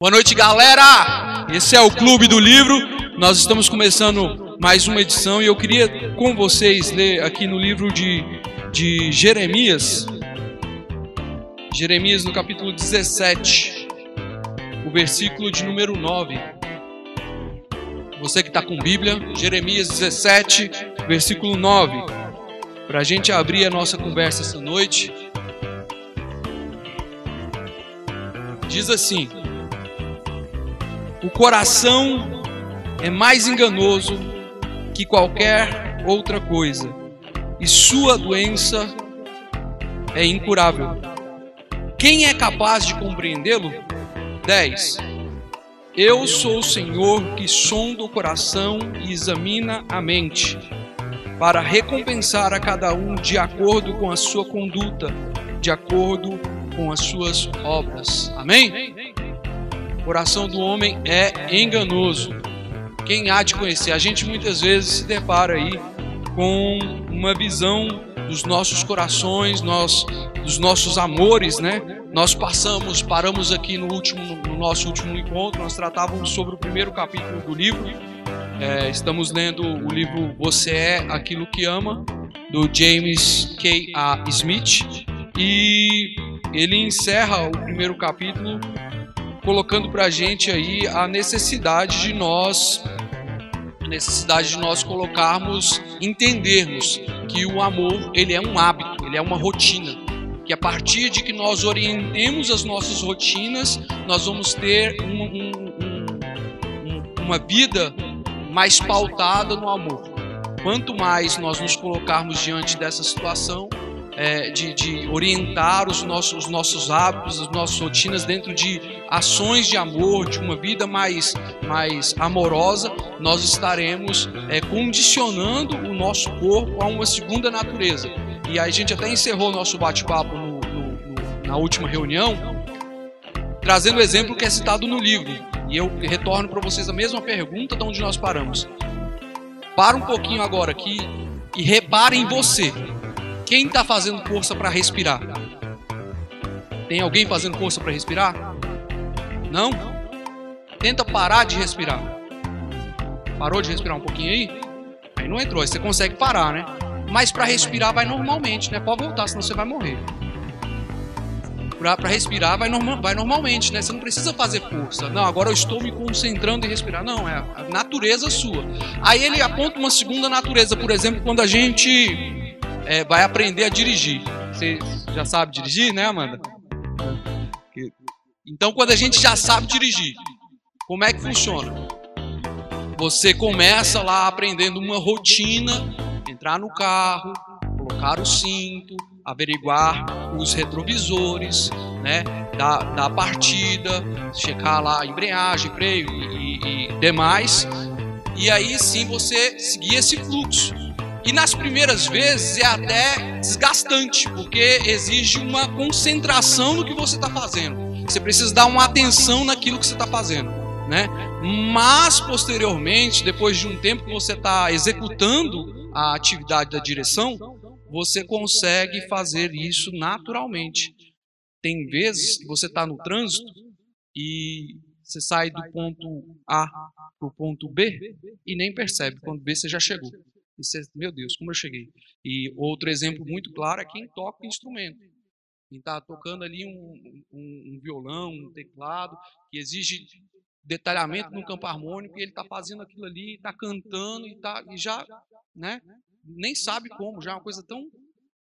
Boa noite, galera! Esse é o Clube do Livro. Nós estamos começando mais uma edição e eu queria com vocês ler aqui no livro de, de Jeremias, Jeremias no capítulo 17, o versículo de número 9. Você que está com Bíblia, Jeremias 17, versículo 9. Para a gente abrir a nossa conversa essa noite. Diz assim: o coração é mais enganoso que qualquer outra coisa, e sua doença é incurável. Quem é capaz de compreendê-lo? 10. Eu sou o Senhor que sonda o coração e examina a mente, para recompensar a cada um de acordo com a sua conduta, de acordo com as suas obras. Amém? Coração do homem é enganoso. Quem há de conhecer? A gente muitas vezes se depara aí com uma visão dos nossos corações, nós, dos nossos amores, né? Nós passamos, paramos aqui no último, no nosso último encontro, nós tratávamos sobre o primeiro capítulo do livro. É, estamos lendo o livro Você é aquilo que ama, do James K. A. Smith, e ele encerra o primeiro capítulo colocando para a gente aí a necessidade de nós, necessidade de nós colocarmos, entendermos que o amor ele é um hábito, ele é uma rotina, que a partir de que nós orientemos as nossas rotinas, nós vamos ter um, um, um, uma vida mais pautada no amor. Quanto mais nós nos colocarmos diante dessa situação, é, de, de, orientar os nossos, os nossos hábitos, as nossas rotinas dentro de ações de amor, de uma vida mais, mais amorosa, nós estaremos é, condicionando o nosso corpo a uma segunda natureza. E aí a gente até encerrou nosso bate-papo na última reunião, trazendo o exemplo que é citado no livro. E eu retorno para vocês a mesma pergunta de onde nós paramos. Para um pouquinho agora aqui e repare em você. Quem está fazendo força para respirar? Tem alguém fazendo força para respirar? Não? Tenta parar de respirar. Parou de respirar um pouquinho aí? Aí não entrou, aí você consegue parar, né? Mas para respirar vai normalmente, né? Pode voltar, senão você vai morrer. Para respirar vai, norma, vai normalmente, né? Você não precisa fazer força. Não, agora eu estou me concentrando em respirar. Não, é a natureza sua. Aí ele aponta uma segunda natureza, por exemplo, quando a gente é, vai aprender a dirigir. Você já sabe dirigir, né, Amanda? Então, quando a gente já sabe dirigir, como é que funciona? Você começa lá aprendendo uma rotina, entrar no carro, colocar o cinto, averiguar os retrovisores, né, da, da partida, checar lá a embreagem, freio e, e, e demais. E aí sim você seguir esse fluxo. E nas primeiras vezes é até desgastante, porque exige uma concentração no que você está fazendo. Você precisa dar uma atenção naquilo que você está fazendo. Né? Mas posteriormente, depois de um tempo que você está executando a atividade da direção, você consegue fazer isso naturalmente. Tem vezes que você está no trânsito e você sai do ponto A para o ponto B e nem percebe. Quando B você já chegou. E você, meu Deus, como eu cheguei? E outro exemplo muito claro é quem toca instrumento. Quem está tocando ali um, um, um, violão, um teclado, que exige detalhamento no campo harmônico, e ele está fazendo aquilo ali, está cantando e, tá, e já né, nem sabe como, já é uma coisa tão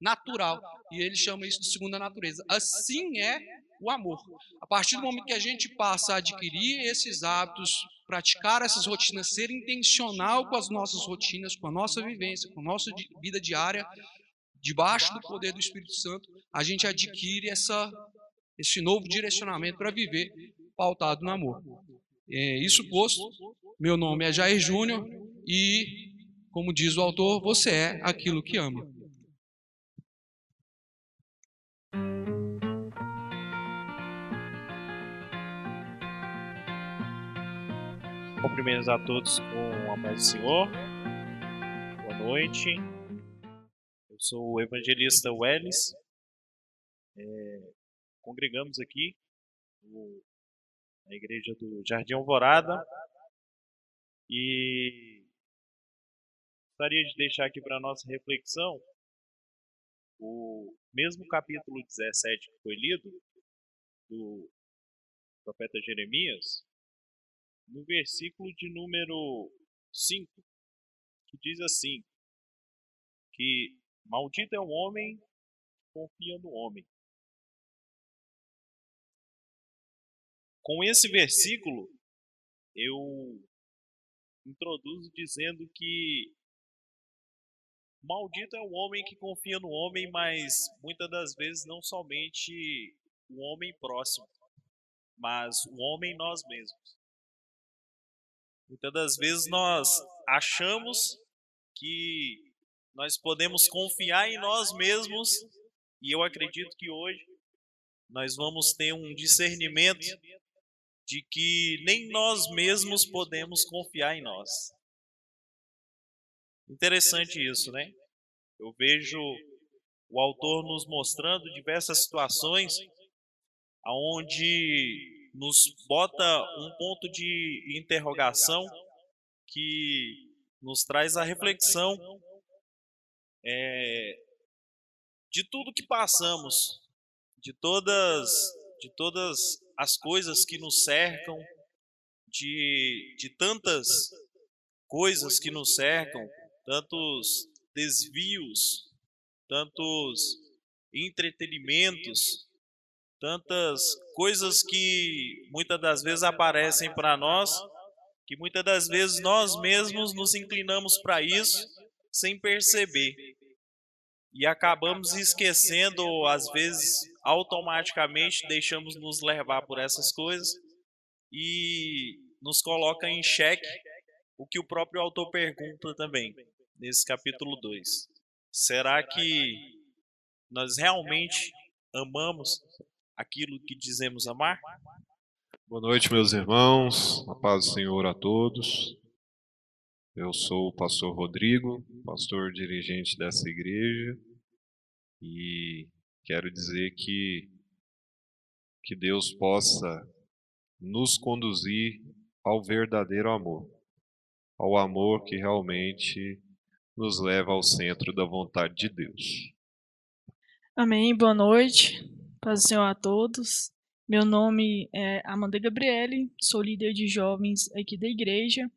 natural. E ele chama isso de segunda natureza. Assim é o amor. A partir do momento que a gente passa a adquirir esses hábitos, praticar essas rotinas, ser intencional com as nossas rotinas, com a nossa vivência, com a nossa vida diária, debaixo do poder do Espírito Santo, a gente adquire essa, esse novo direcionamento para viver pautado no amor. É, isso posto, meu nome é Jair Júnior e, como diz o autor, você é aquilo que ama. Cumprimentos a todos com a paz do Senhor. Boa noite. Eu sou o evangelista Welles. É, congregamos aqui no na igreja do Jardim Alvorada. E gostaria de deixar aqui para nossa reflexão o mesmo capítulo 17 que foi lido do profeta Jeremias, no versículo de número 5, que diz assim: que maldito é o homem que confia no homem. Com esse versículo, eu introduzo dizendo que maldito é o homem que confia no homem, mas muitas das vezes não somente o homem próximo, mas o homem nós mesmos. Muitas das vezes nós achamos que nós podemos confiar em nós mesmos e eu acredito que hoje nós vamos ter um discernimento de que nem nós mesmos podemos confiar em nós. Interessante isso, né? Eu vejo o autor nos mostrando diversas situações aonde nos bota um ponto de interrogação que nos traz a reflexão é, de tudo que passamos, de todas, de todas as coisas que nos cercam, de, de tantas coisas que nos cercam, tantos desvios, tantos entretenimentos, tantas coisas que muitas das vezes aparecem para nós, que muitas das vezes nós mesmos nos inclinamos para isso sem perceber. E acabamos esquecendo, às vezes, automaticamente deixamos nos levar por essas coisas e nos coloca em xeque o que o próprio autor pergunta também, nesse capítulo 2. Será que nós realmente amamos aquilo que dizemos amar? Boa noite, meus irmãos. A paz do Senhor a todos. Eu sou o pastor Rodrigo, pastor dirigente dessa igreja, e quero dizer que que Deus possa nos conduzir ao verdadeiro amor, ao amor que realmente nos leva ao centro da vontade de Deus. Amém. Boa noite. Paz do Senhor a todos. Meu nome é Amanda Gabriele, sou líder de jovens aqui da igreja.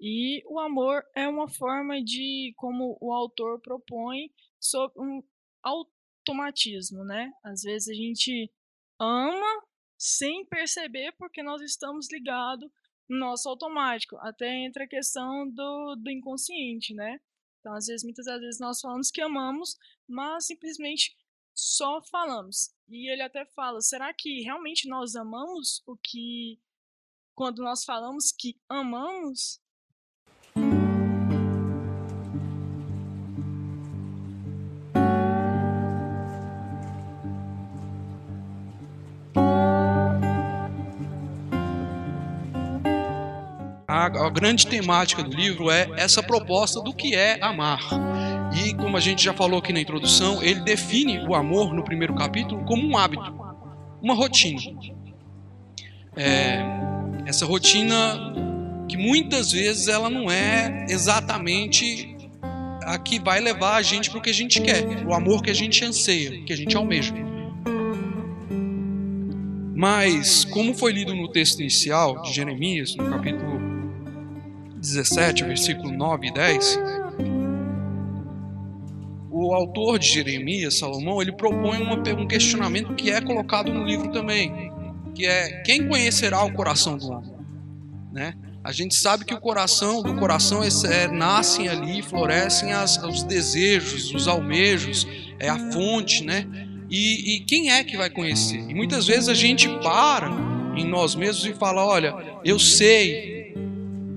E o amor é uma forma de, como o autor propõe, sobre um automatismo, né? Às vezes a gente ama sem perceber porque nós estamos ligados no nosso automático. Até entra a questão do, do inconsciente, né? Então, às vezes, muitas vezes nós falamos que amamos, mas simplesmente só falamos. E ele até fala: será que realmente nós amamos o que. Quando nós falamos que amamos? A, grande temática do livro é essa proposta do que é amar. E como a gente já falou aqui na introdução, ele define o amor no primeiro capítulo como um hábito, uma rotina. É, essa rotina que muitas vezes ela não é exatamente a que vai levar a gente para o que a gente quer, o amor que a gente anseia, que a gente almeja. Mas, como foi lido no texto inicial de Jeremias, no capítulo 17, versículo 9 e 10, o autor de Jeremias, Salomão, ele propõe uma, um questionamento que é colocado no livro também, que é quem conhecerá o coração do homem, né? A gente sabe que o coração, do coração é, é, nascem ali, florescem as, os desejos, os almejos, é a fonte, né? E, e quem é que vai conhecer? E muitas vezes a gente para em nós mesmos e fala: olha, eu sei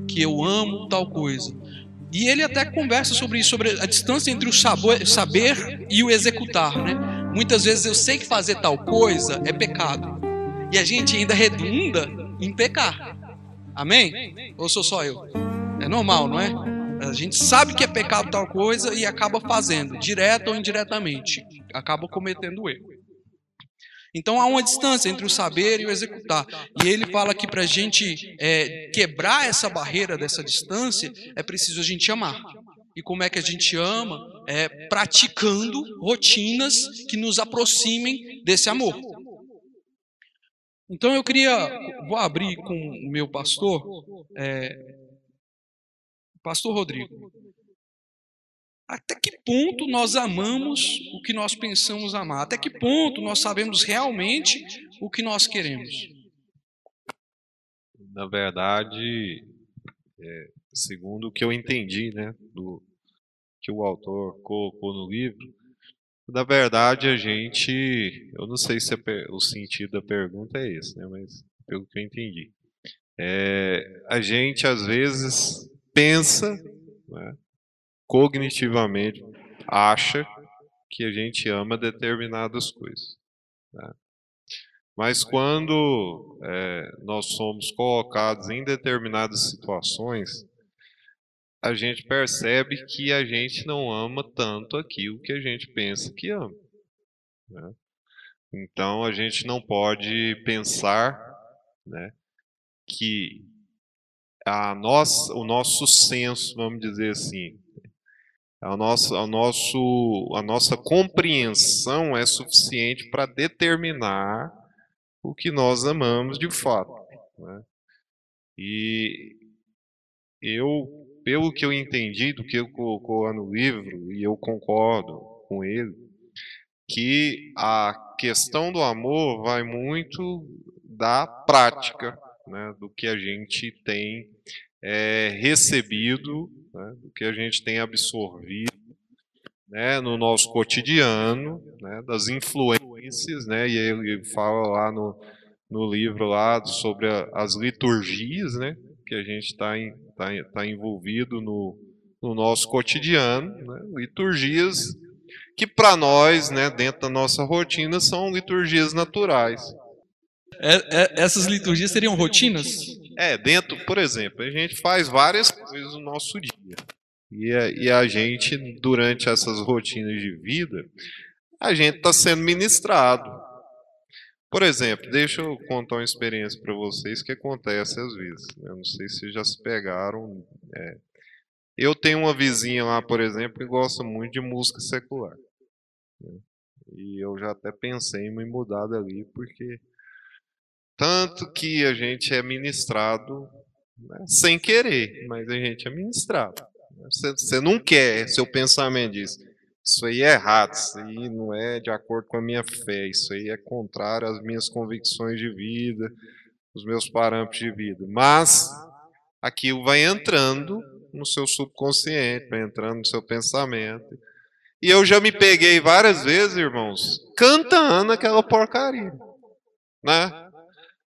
que eu amo tal coisa, e ele até conversa sobre isso, sobre a distância entre o saber e o executar, né? Muitas vezes eu sei que fazer tal coisa é pecado. E a gente ainda redunda em pecar. Amém? Ou sou só eu? É normal, não é? A gente sabe que é pecado tal coisa e acaba fazendo, direto ou indiretamente. Acaba cometendo erro. Então há uma distância entre o saber e o executar. E ele fala que para a gente é, quebrar essa barreira dessa distância, é preciso a gente amar. E como é que a gente ama? É praticando rotinas que nos aproximem desse amor. Então eu queria, vou abrir com o meu pastor, é, pastor Rodrigo. Até que ponto nós amamos o que nós pensamos amar? Até que ponto nós sabemos realmente o que nós queremos? Na verdade, é, segundo o que eu entendi, né, do que o autor colocou no livro, na verdade a gente, eu não sei se o sentido da pergunta é esse, né, mas pelo que eu entendi, é, a gente às vezes pensa, né, cognitivamente acha que a gente ama determinadas coisas. Né? Mas quando é, nós somos colocados em determinadas situações, a gente percebe que a gente não ama tanto aquilo que a gente pensa que ama. Né? Então a gente não pode pensar né, que a nossa, o nosso senso, vamos dizer assim, a nossa, a nosso, a nossa compreensão é suficiente para determinar o que nós amamos de fato. Né? E eu, pelo que eu entendi do que ele colocou lá no livro, e eu concordo com ele, que a questão do amor vai muito da prática, né, do que a gente tem é, recebido né, do que a gente tem absorvido né, no nosso cotidiano, né, das influências, né, e ele fala lá no, no livro lá sobre a, as liturgias, né, que a gente está tá, tá envolvido no, no nosso cotidiano, né, liturgias que para nós, né, dentro da nossa rotina, são liturgias naturais. É, é, essas liturgias seriam rotinas? É, dentro, por exemplo, a gente faz várias coisas no nosso dia. E a, e a gente, durante essas rotinas de vida, a gente está sendo ministrado. Por exemplo, deixa eu contar uma experiência para vocês que acontece às vezes. Eu não sei se já se pegaram. É. Eu tenho uma vizinha lá, por exemplo, que gosta muito de música secular. Né? E eu já até pensei em me mudar dali, porque tanto que a gente é ministrado né, sem querer, mas a gente é ministrado. Você, você não quer, seu pensamento diz, isso aí é errado, isso aí não é de acordo com a minha fé, isso aí é contrário às minhas convicções de vida, os meus parâmetros de vida. Mas aquilo vai entrando no seu subconsciente, vai entrando no seu pensamento. E eu já me peguei várias vezes, irmãos, cantando aquela porcaria, né?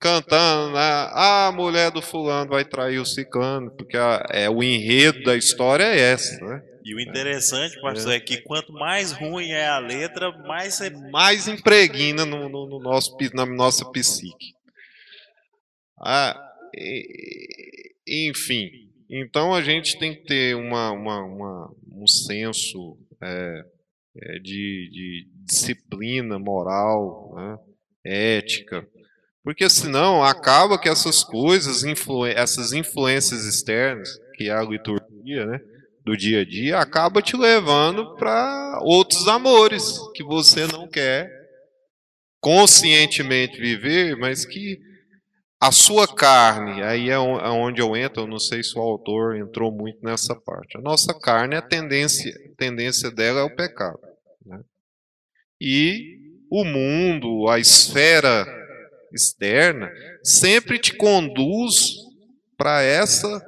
Cantando, né? Ah, a mulher do fulano vai trair o ciclano, porque a, é, o enredo da história é essa, né? E o interessante, pastor, é. é que quanto mais ruim é a letra, mais você... mais impregna no, no, no, nosso, na nossa psique. Ah, enfim, então a gente tem que ter uma, uma, uma um senso é, é, de, de, disciplina moral, né? ética, porque senão acaba que essas coisas, influ essas influências externas, que é a liturgia, né, do dia a dia, acaba te levando para outros amores que você não quer conscientemente viver, mas que a sua carne, aí é, é onde eu entro, eu não sei se o autor entrou muito nessa parte. A nossa carne, a tendência, a tendência dela é o pecado. Né? E o mundo, a esfera externa, sempre te conduz para essa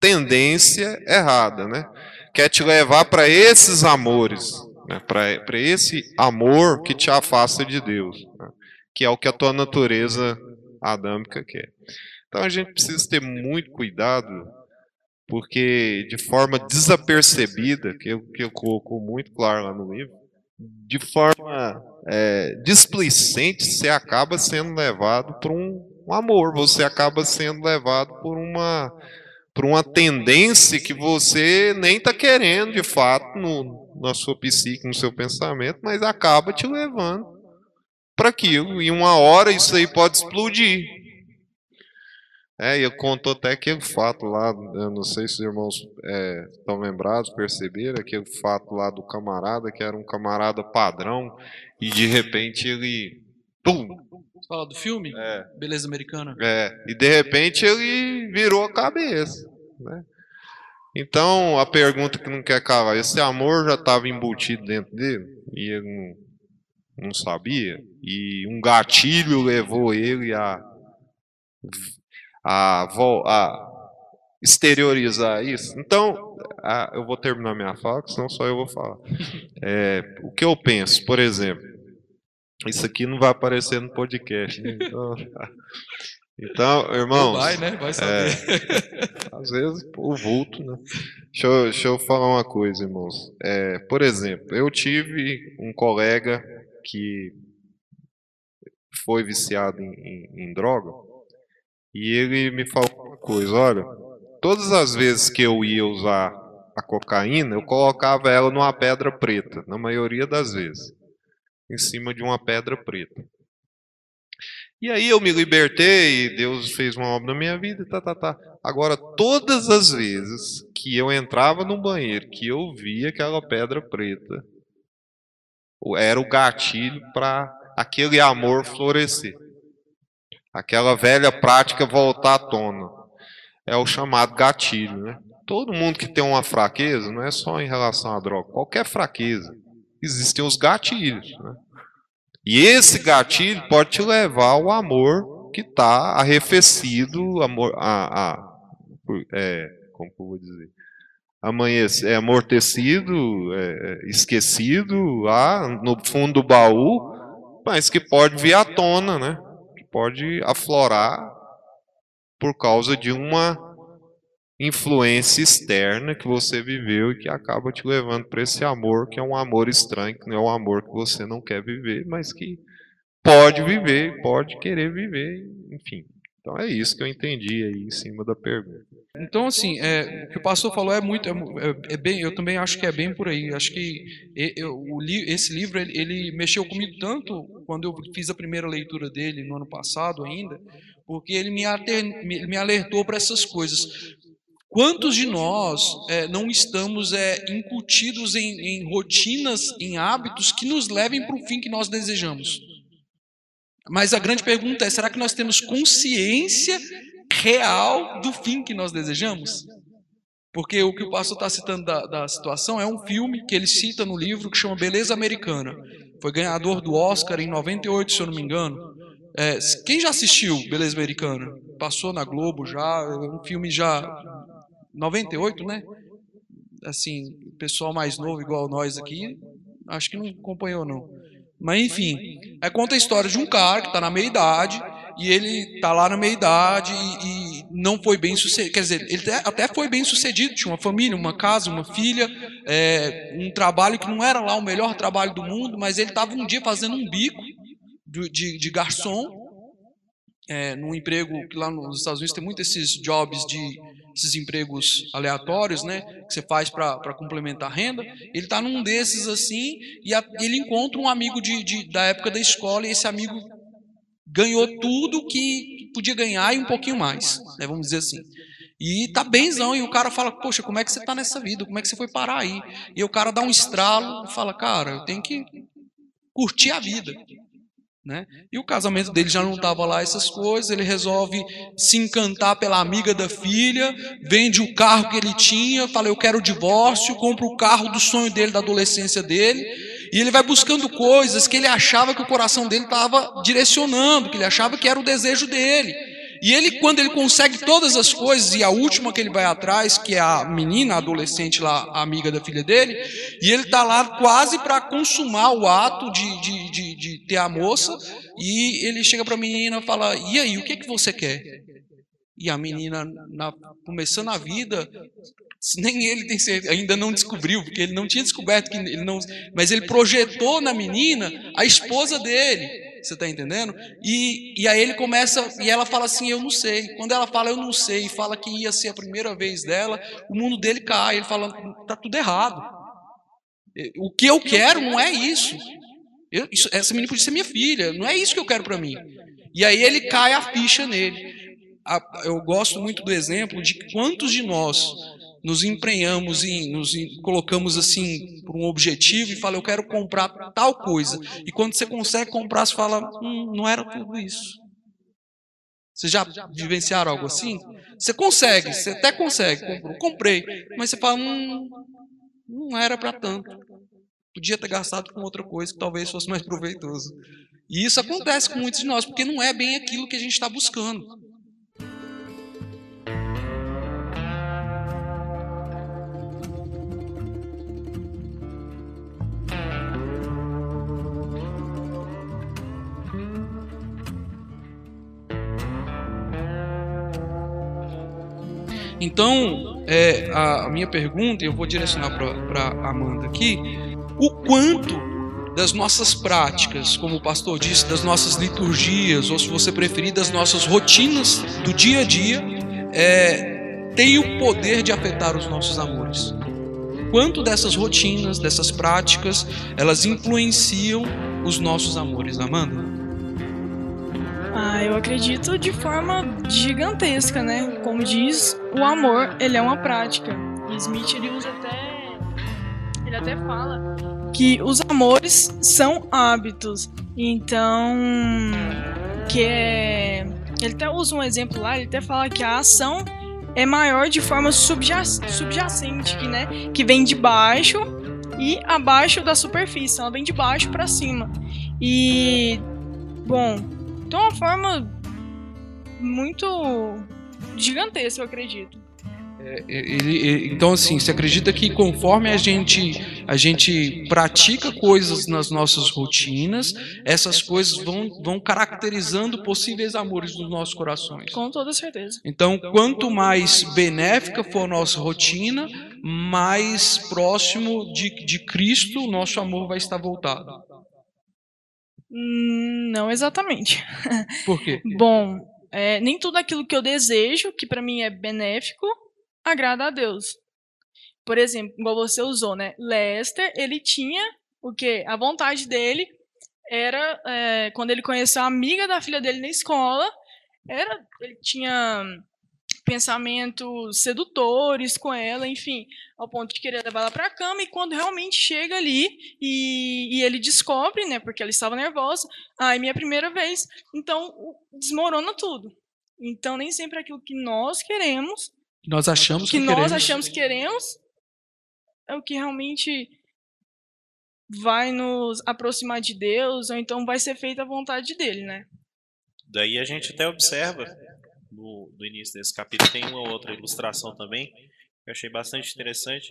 tendência errada, né? Quer te levar para esses amores, né? para esse amor que te afasta de Deus, né? que é o que a tua natureza adâmica quer. Então a gente precisa ter muito cuidado, porque de forma desapercebida, que eu, que eu coloco muito claro lá no livro, de forma é, displicente, você acaba sendo levado por um, um, amor, você acaba sendo levado por uma, por uma tendência que você nem está querendo de fato no, na sua psique, no seu pensamento, mas acaba te levando para aquilo. E uma hora isso aí pode explodir. É, e ele contou até aquele fato lá, eu não sei se os irmãos é, estão lembrados, perceberam, aquele fato lá do camarada, que era um camarada padrão, e de repente ele. Pum! Você fala do filme? É. Beleza Americana? É, e de repente ele virou a cabeça. Né? Então, a pergunta que não quer calar, esse amor já estava embutido dentro dele e ele não, não sabia, e um gatilho levou ele a, a, a exteriorizar isso. Então, a, eu vou terminar minha fala, senão só eu vou falar. É, o que eu penso, por exemplo, isso aqui não vai aparecer no podcast. Né? Então, então, irmãos. Vai, né? Vai saber. É, às vezes, o vulto, né? Deixa eu, deixa eu falar uma coisa, irmãos. É, por exemplo, eu tive um colega que foi viciado em, em, em droga e ele me falou uma coisa: olha, todas as vezes que eu ia usar a cocaína, eu colocava ela numa pedra preta, na maioria das vezes, em cima de uma pedra preta. E aí eu me libertei, Deus fez uma obra na minha vida, tá, tá, tá. Agora, todas as vezes que eu entrava no banheiro, que eu via aquela pedra preta, era o gatilho para aquele amor florescer. Aquela velha prática voltar à tona. É o chamado gatilho, né? Todo mundo que tem uma fraqueza, não é só em relação à droga, qualquer fraqueza, existem os gatilhos, né? E esse gatilho pode te levar ao amor que está arrefecido, amor, a, a, é, como eu vou dizer, amanhecer, é, amortecido, é, é, esquecido lá no fundo do baú, mas que pode vir à tona, né? Que pode aflorar por causa de uma influência externa que você viveu e que acaba te levando para esse amor que é um amor estranho, que não é um amor que você não quer viver, mas que pode viver, pode querer viver, enfim. Então é isso que eu entendi aí em cima da pergunta. Então, assim, é, o que o pastor falou é muito, é, é, é bem, eu também acho que é bem por aí. Acho que eu, esse livro ele, ele, mexeu comigo tanto quando eu fiz a primeira leitura dele no ano passado ainda, porque ele me, me, alertou para essas coisas. Quantos de nós é, não estamos é, incutidos em, em, rotinas, em hábitos que nos levem para o fim que nós desejamos? Mas a grande pergunta é: será que nós temos consciência real do fim que nós desejamos? Porque o que o pastor está citando da, da, situação é um filme que ele cita no livro que chama Beleza Americana. Foi ganhador do Oscar em 98, se eu não me engano. É, quem já assistiu Beleza Americana? Passou na Globo já, é um filme já 98, né? Assim, o pessoal mais novo, igual nós aqui, acho que não acompanhou, não. Mas, enfim, é conta a história de um cara que está na meia-idade, e ele está lá na meia-idade e, e, não foi bem sucedido. Quer dizer, ele até foi bem sucedido, tinha uma família, uma casa, uma filha, é, um trabalho que não era lá o melhor trabalho do mundo, mas ele estava um dia fazendo um bico de, de, de garçom é, num emprego que lá nos Estados Unidos tem muito esses jobs de esses empregos aleatórios, né, que você faz para complementar a renda. Ele está num desses assim e a, ele encontra um amigo de, de, da época da escola e esse amigo ganhou tudo que podia ganhar e um pouquinho mais, né, vamos dizer assim. E tá benzão, e o cara fala, poxa, como é que você tá nessa vida? Como é que você foi parar aí? E o cara dá um estralo e fala, cara, eu tenho que curtir a vida. Né? E o casamento dele já não estava lá essas coisas, ele resolve se encantar pela amiga da filha, vende o carro que ele tinha, fala eu quero o divórcio, compra o carro do sonho dele, da adolescência dele, e ele vai buscando coisas que ele achava que o coração dele estava direcionando, que ele achava que era o desejo dele. E ele, quando ele consegue todas as coisas, e a última que ele vai atrás, que é a menina, a adolescente lá, amiga da filha dele, e ele está lá quase para consumar o ato de, de, de, de, ter a moça, e ele chega para a menina e fala: E aí, o que, é que você quer? E a menina, na, começando a vida, nem ele tem certeza, ainda não descobriu, porque ele não tinha descoberto que ele não, mas ele projetou na menina a esposa dele. Você está entendendo? E, e aí ele começa, e ela fala assim: Eu não sei. Quando ela fala, Eu não sei, e fala que ia ser a primeira vez dela, o mundo dele cai. Ele fala: Está tudo errado. O que eu quero não é isso. Eu, isso, essa menina podia ser minha filha, não é isso que eu quero para mim. E aí ele cai a ficha nele. Eu gosto muito do exemplo de quantos de nós nos emprenhamos e nos colocamos assim por um objetivo e fala eu quero comprar tal coisa. E quando você consegue comprar você fala hum, não era tudo isso. Vocês já vivenciaram algo assim? Você consegue você até consegue comprou, comprei mas você fala hum, não era para tanto. Podia ter gastado com outra coisa que talvez fosse mais proveitoso. E isso acontece com muitos de nós porque não é bem aquilo que a gente está buscando Então, é, a, minha pergunta, eu vou direcionar para Amanda aqui, o quanto das nossas práticas, como o pastor disse, das nossas liturgias, ou se você preferir, das nossas rotinas do dia a dia, é, tem o poder de afetar os nossos amores. Quanto dessas rotinas, dessas práticas, elas influenciam os nossos amores, Amanda? Ah, eu acredito de forma gigantesca, né? Como diz, o amor, ele é uma prática. E Smith ele usa até ele até fala que os amores são hábitos. Então, que é ele até usa um exemplo lá, ele até fala que a ação é maior de forma subjacente, que, né, que vem de baixo e abaixo da superfície, ela vem de baixo para cima. E bom, de uma forma muito gigantesca, eu acredito. É, ele, ele, então assim, você acredita que conforme a gente a gente pratica coisas nas nossas rotinas, essas coisas vão, vão caracterizando possíveis amores dos nossos corações? Com toda certeza. Então, quanto mais benéfica for a nossa rotina, mais próximo de, de Cristo o nosso amor vai estar voltado. Hum, não exatamente. Por quê? Bom, é, nem tudo aquilo que eu desejo, que para mim é benéfico, agrada a Deus. Por exemplo, igual você usou, né? Lester, ele tinha o quê? A vontade dele era é, quando ele conheceu a amiga da filha dele na escola, era ele tinha pensamentos sedutores com ela, enfim, ao ponto de querer levar ela para a cama. E quando realmente chega ali e, e, ele descobre, né, porque ela estava nervosa, ai, minha primeira vez, então desmorona tudo. Então nem sempre aquilo que nós queremos, que nós achamos que, que nós queremos. achamos que queremos, é o que realmente vai nos aproximar de Deus, ou então vai ser feita a vontade dele, né? Daí a gente até observa no, no início desse capítulo tem uma outra ilustração também, que eu achei bastante interessante.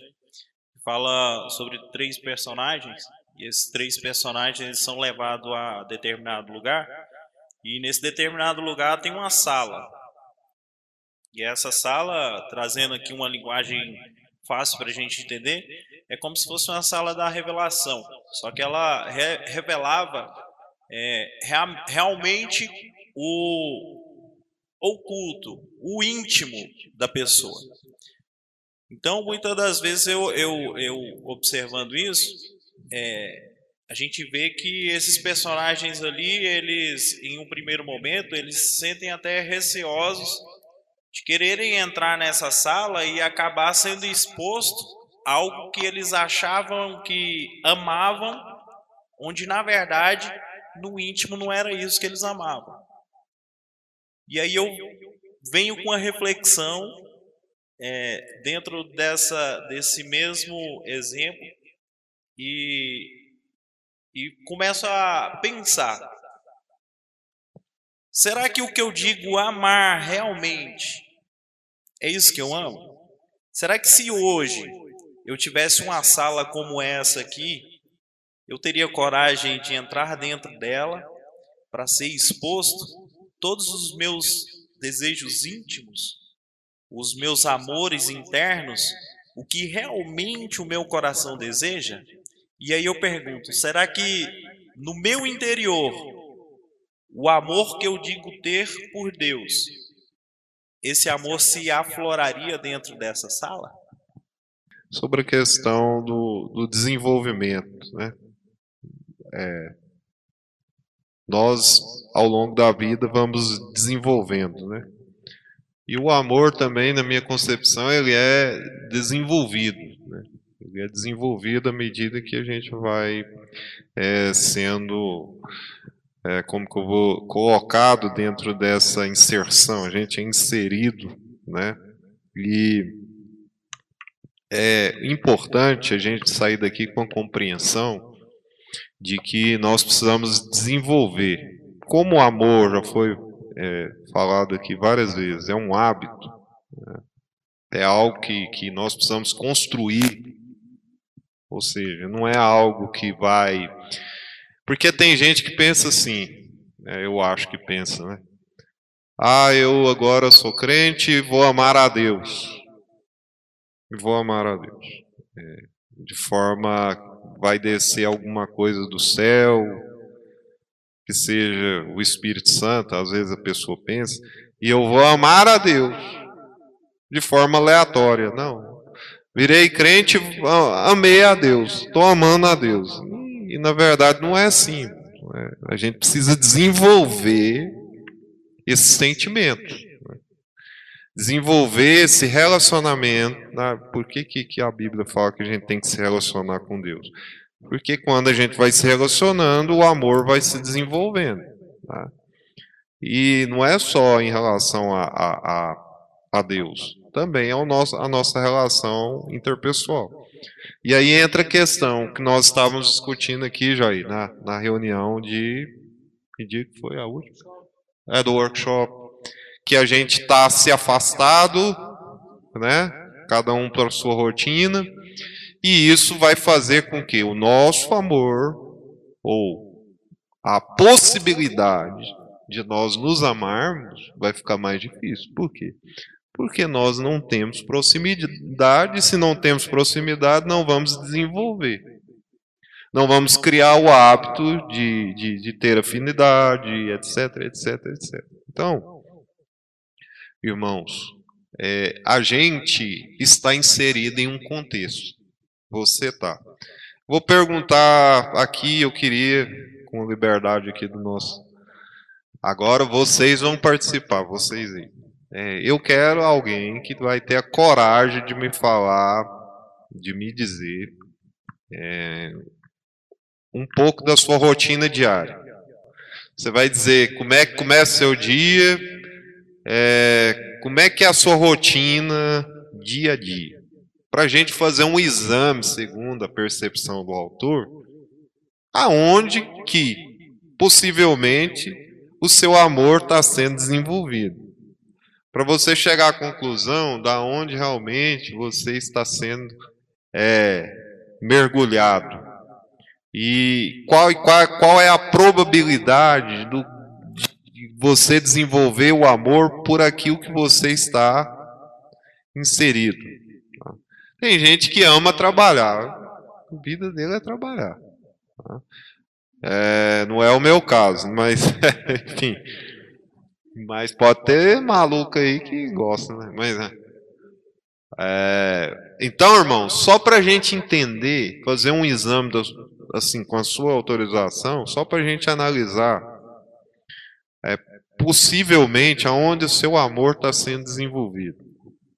Fala sobre três personagens, e esses três personagens são levados a determinado lugar, e nesse determinado lugar tem uma sala. E essa sala, trazendo aqui uma linguagem fácil para a gente entender, é como se fosse uma sala da revelação. Só que ela re revelava é, rea realmente o, oculto, o íntimo da pessoa. Então, muitas das vezes eu, eu, eu observando isso, é, a gente vê que esses personagens ali, eles, em um primeiro momento, eles se sentem até receosos de quererem entrar nessa sala e acabar sendo exposto a algo que eles achavam que amavam, onde na verdade no íntimo não era isso que eles amavam. E aí eu venho com a reflexão é, dentro dessa, desse mesmo exemplo e, e começo a pensar: será que o que eu digo amar realmente é isso que eu amo? Será que se hoje eu tivesse uma sala como essa aqui, eu teria coragem de entrar dentro dela para ser exposto todos os meus desejos íntimos, os meus amores internos, o que realmente o meu coração deseja? E aí eu pergunto: será que no meu interior, o amor que eu digo ter por Deus, esse amor se afloraria dentro dessa sala? Sobre a questão do, do desenvolvimento, né? É, nós, ao longo da vida, vamos desenvolvendo, né? E o amor também, na minha concepção, ele é desenvolvido. Né? Ele é desenvolvido à medida que a gente vai é, sendo, é, como que eu vou, colocado dentro dessa inserção. A gente é inserido, né? E é importante a gente sair daqui com a compreensão de que nós precisamos desenvolver. Como o amor já foi é, falado aqui várias vezes, é um hábito, né? é algo que, que nós precisamos construir. Ou seja, não é algo que vai. Porque tem gente que pensa assim, né? eu acho que pensa, né? Ah, eu agora sou crente e vou amar a Deus. E vou amar a Deus. É, de forma vai descer alguma coisa do céu, que seja o Espírito Santo, às vezes a pessoa pensa, e eu vou amar a Deus de forma aleatória. Não. Virei crente, amei a Deus, estou amando a Deus. E na verdade não é assim. A gente precisa desenvolver esse sentimento. Desenvolver esse relacionamento. Né? Por que, que, que a Bíblia fala que a gente tem que se relacionar com Deus? Porque quando a gente vai se relacionando, o amor vai se desenvolvendo. Tá? E não é só em relação a, a, a, a Deus, também é o nosso, a nossa relação interpessoal. E aí entra a questão que nós estávamos discutindo aqui, Jair, na, na reunião de. Que dia que foi a última? É do workshop. Que a gente está se afastado, né? Cada um para sua rotina. E isso vai fazer com que o nosso amor, ou a possibilidade de nós nos amarmos, vai ficar mais difícil. Por quê? Porque nós não temos proximidade, se não temos proximidade, não vamos desenvolver. Não vamos criar o hábito de, de, de ter afinidade, etc, etc, etc. Então, irmãos, é, a gente está inserido em um contexto. Você tá. Vou perguntar aqui, eu queria, com liberdade aqui do nosso. Agora vocês vão participar, vocês aí. É, eu quero alguém que vai ter a coragem de me falar, de me dizer é, um pouco da sua rotina diária. Você vai dizer como é que começa seu dia, é, como é que é a sua rotina dia a dia para a gente fazer um exame, segundo a percepção do autor, aonde que possivelmente o seu amor está sendo desenvolvido. Para você chegar à conclusão da onde realmente você está sendo é, mergulhado. E qual, qual, qual é a probabilidade do, você desenvolver o amor por aquilo que você está inserido. Tem gente que ama trabalhar. A vida dele é trabalhar. É, não é o meu caso, mas enfim. Mas pode ter maluco aí que gosta, né? Mas, né? É, então, irmão, só para a gente entender, fazer um exame assim com a sua autorização, só para a gente analisar, possivelmente aonde o seu amor está sendo desenvolvido.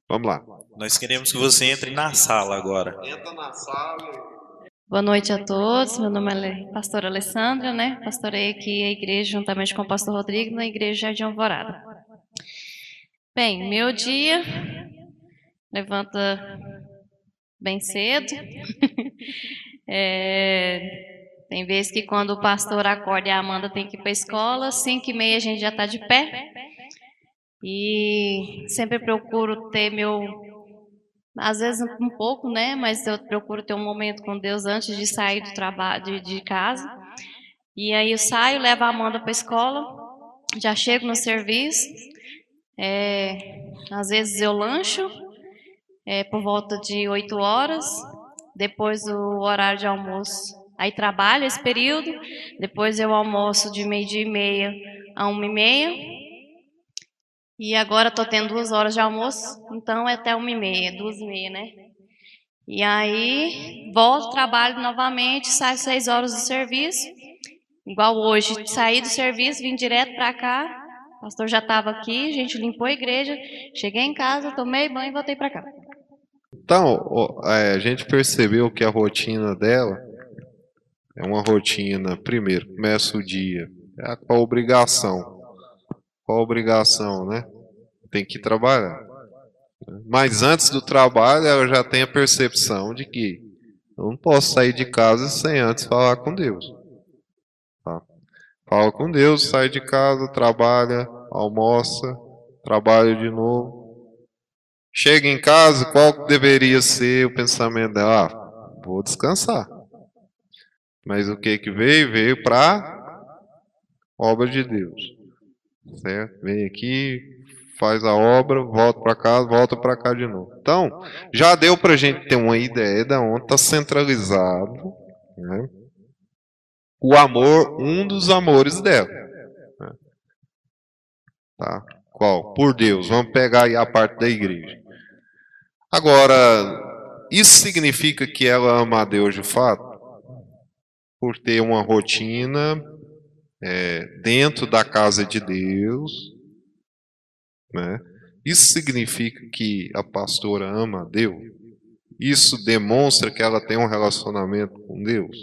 Vamos lá. Nós queremos que você entre na sala agora. Entra na sala. Boa noite a todos. Meu nome é pastora Alessandra, né? Pastorei aqui a igreja juntamente com o pastor Rodrigo na igreja Jardim Alvorada. Bem, meu dia levanta bem cedo. é, tem vezes que quando o pastor acorda e a Amanda tem que ir para a escola, cinco e meia a gente já está de pé. E sempre procuro ter meu às vezes um pouco, né? Mas eu procuro ter um momento com Deus antes de sair do trabalho, de, de casa. E aí eu saio, levo a Amanda para a escola, já chego no serviço. É, às vezes eu lancho é, por volta de 8 horas, depois o horário de almoço. Aí trabalho esse período, depois eu almoço de meio-dia e meia a uma e meia. E agora estou tendo duas horas de almoço, então é até uma e meia, duas e meia, né? E aí volto, trabalho novamente, saio seis horas do serviço. Igual hoje, saí do serviço, vim direto para cá, o pastor já estava aqui, a gente limpou a igreja, cheguei em casa, tomei banho e voltei para cá. Então, é, a gente percebeu que a rotina dela é uma rotina, primeiro, começa o dia, é a obrigação. Qual a obrigação, né? Tem que trabalhar. Mas antes do trabalho, ela já tem a percepção de que eu não posso sair de casa sem antes falar com Deus. Tá? Fala com Deus, sai de casa, trabalha, almoça, trabalha de novo. Chega em casa, qual deveria ser o pensamento dela? Ah, vou descansar. Mas o que que veio? Veio para obra de Deus. Certo? Vem aqui, faz a obra, volta para casa, volta para cá de novo. Então, já deu para a gente ter uma ideia de onde está centralizado né, o amor, um dos amores dela. Né. Tá? Qual? Por Deus. Vamos pegar aí a parte da igreja. Agora, isso significa que ela ama a Deus de fato? Por ter uma rotina é, dentro da casa de Deus, né? Isso significa que a pastora ama a Deus? Isso demonstra que ela tem um relacionamento com Deus?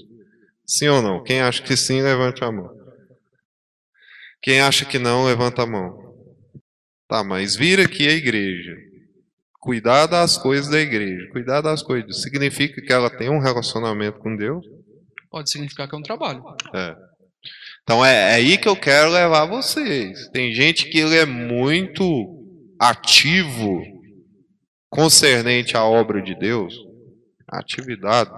Sim ou não? Quem acha que sim, levante a mão. Quem acha que não, levanta a mão. Tá, mas vir aqui a igreja, cuidar das coisas da igreja, cuidar das coisas, significa que ela tem um relacionamento com Deus? Pode significar que é um trabalho. É. Então é, é aí que eu quero levar vocês. Tem gente que ele é muito ativo concernente à obra de Deus, atividade.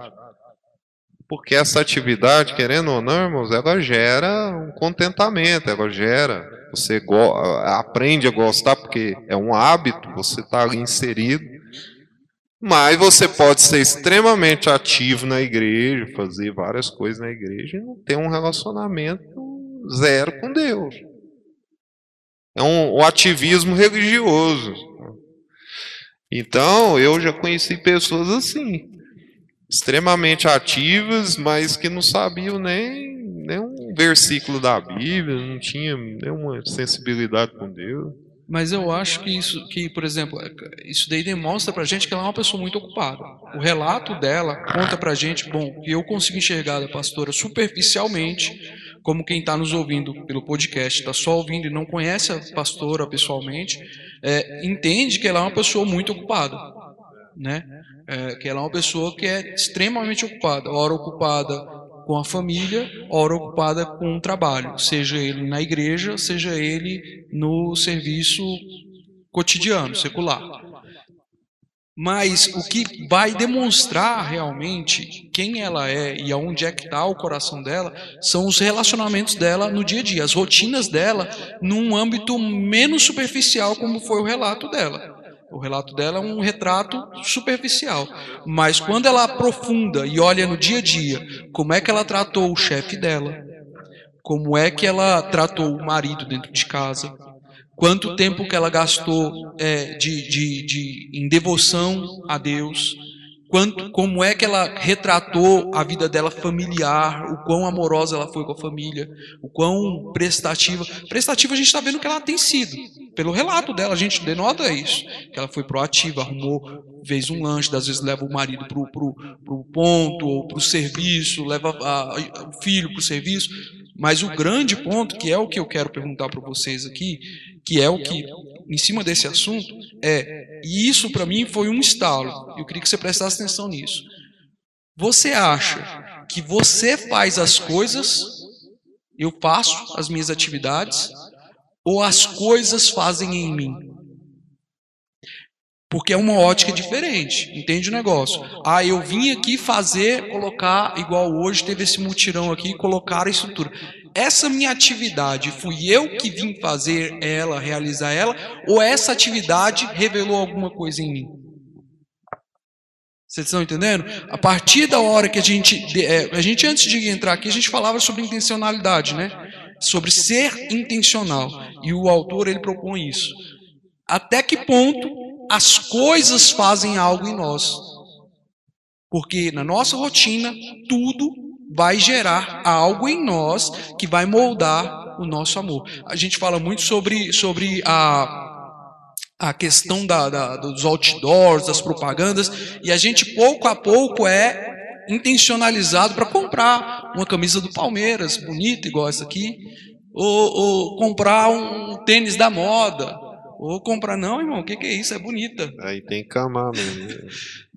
Porque essa atividade, querendo ou não, irmãos, ela gera um contentamento, ela gera, você aprende a gostar porque é um hábito, você está ali inserido. Mas você pode ser extremamente ativo na igreja, fazer várias coisas na igreja e não ter um relacionamento zero com Deus. É um, um ativismo religioso. Então, eu já conheci pessoas assim, extremamente ativas, mas que não sabiam nem, nem um versículo da Bíblia, não tinha nenhuma sensibilidade com Deus. Mas eu acho que isso, que, por exemplo, isso daí demonstra pra gente que ela é uma pessoa muito ocupada. O relato dela conta pra gente, bom, que eu consigo enxergar da pastora superficialmente, como quem está nos ouvindo pelo podcast, está só ouvindo e não conhece a pastora pessoalmente, é, entende que ela é uma pessoa muito ocupada, né? É, que ela é uma pessoa que é extremamente ocupada, hora ocupada com a família, hora ocupada com o trabalho, seja ele na igreja, seja ele no serviço cotidiano, secular. Mas o que vai demonstrar realmente quem ela é e aonde é que está o coração dela são os relacionamentos dela no dia a dia, as rotinas dela num âmbito menos superficial, como foi o relato dela. O relato dela é um retrato superficial. Mas quando ela aprofunda e olha no dia a dia como é que ela tratou o chefe dela, como é que ela tratou o marido dentro de casa, quanto tempo que ela gastou é, de, de, de, em devoção a Deus, quanto, como é que ela retratou a vida dela familiar, o quão amorosa ela foi com a família, o quão prestativa. Prestativa a gente está vendo que ela tem sido. Pelo relato dela, a gente denota isso. Que ela foi proativa, arrumou, fez um lanche, às vezes leva o marido para o ponto, ou para o serviço, leva a, a, o filho para o serviço. Mas o grande ponto, que é o que eu quero perguntar para vocês aqui, que é o que, em cima desse assunto, é, e isso para mim foi um estalo, eu queria que você prestasse atenção nisso. Você acha que você faz as coisas, eu faço as minhas atividades, ou as coisas fazem em mim? Porque é uma ótica diferente, entende o negócio? Ah, eu vim aqui fazer, colocar, igual hoje teve esse mutirão aqui, colocar a estrutura. Essa minha atividade, fui eu que vim fazer ela, realizar ela, ou essa atividade revelou alguma coisa em mim? Vocês estão entendendo? A partir da hora que a gente, é, a gente antes de entrar aqui, a gente falava sobre intencionalidade, né? Sobre ser intencional. E o autor ele propõe isso. Até que ponto as coisas fazem algo em nós? Porque na nossa rotina tudo vai gerar algo em nós que vai moldar o nosso amor. A gente fala muito sobre, sobre a, a questão da, da, dos outdoors, das propagandas, e a gente pouco a pouco é intencionalizado para comprar uma camisa do Palmeiras, bonita, igual essa aqui, ou, ou comprar um tênis da moda, ou comprar, não, irmão, o que, que, é isso? É bonita. Aí tem que amar mesmo.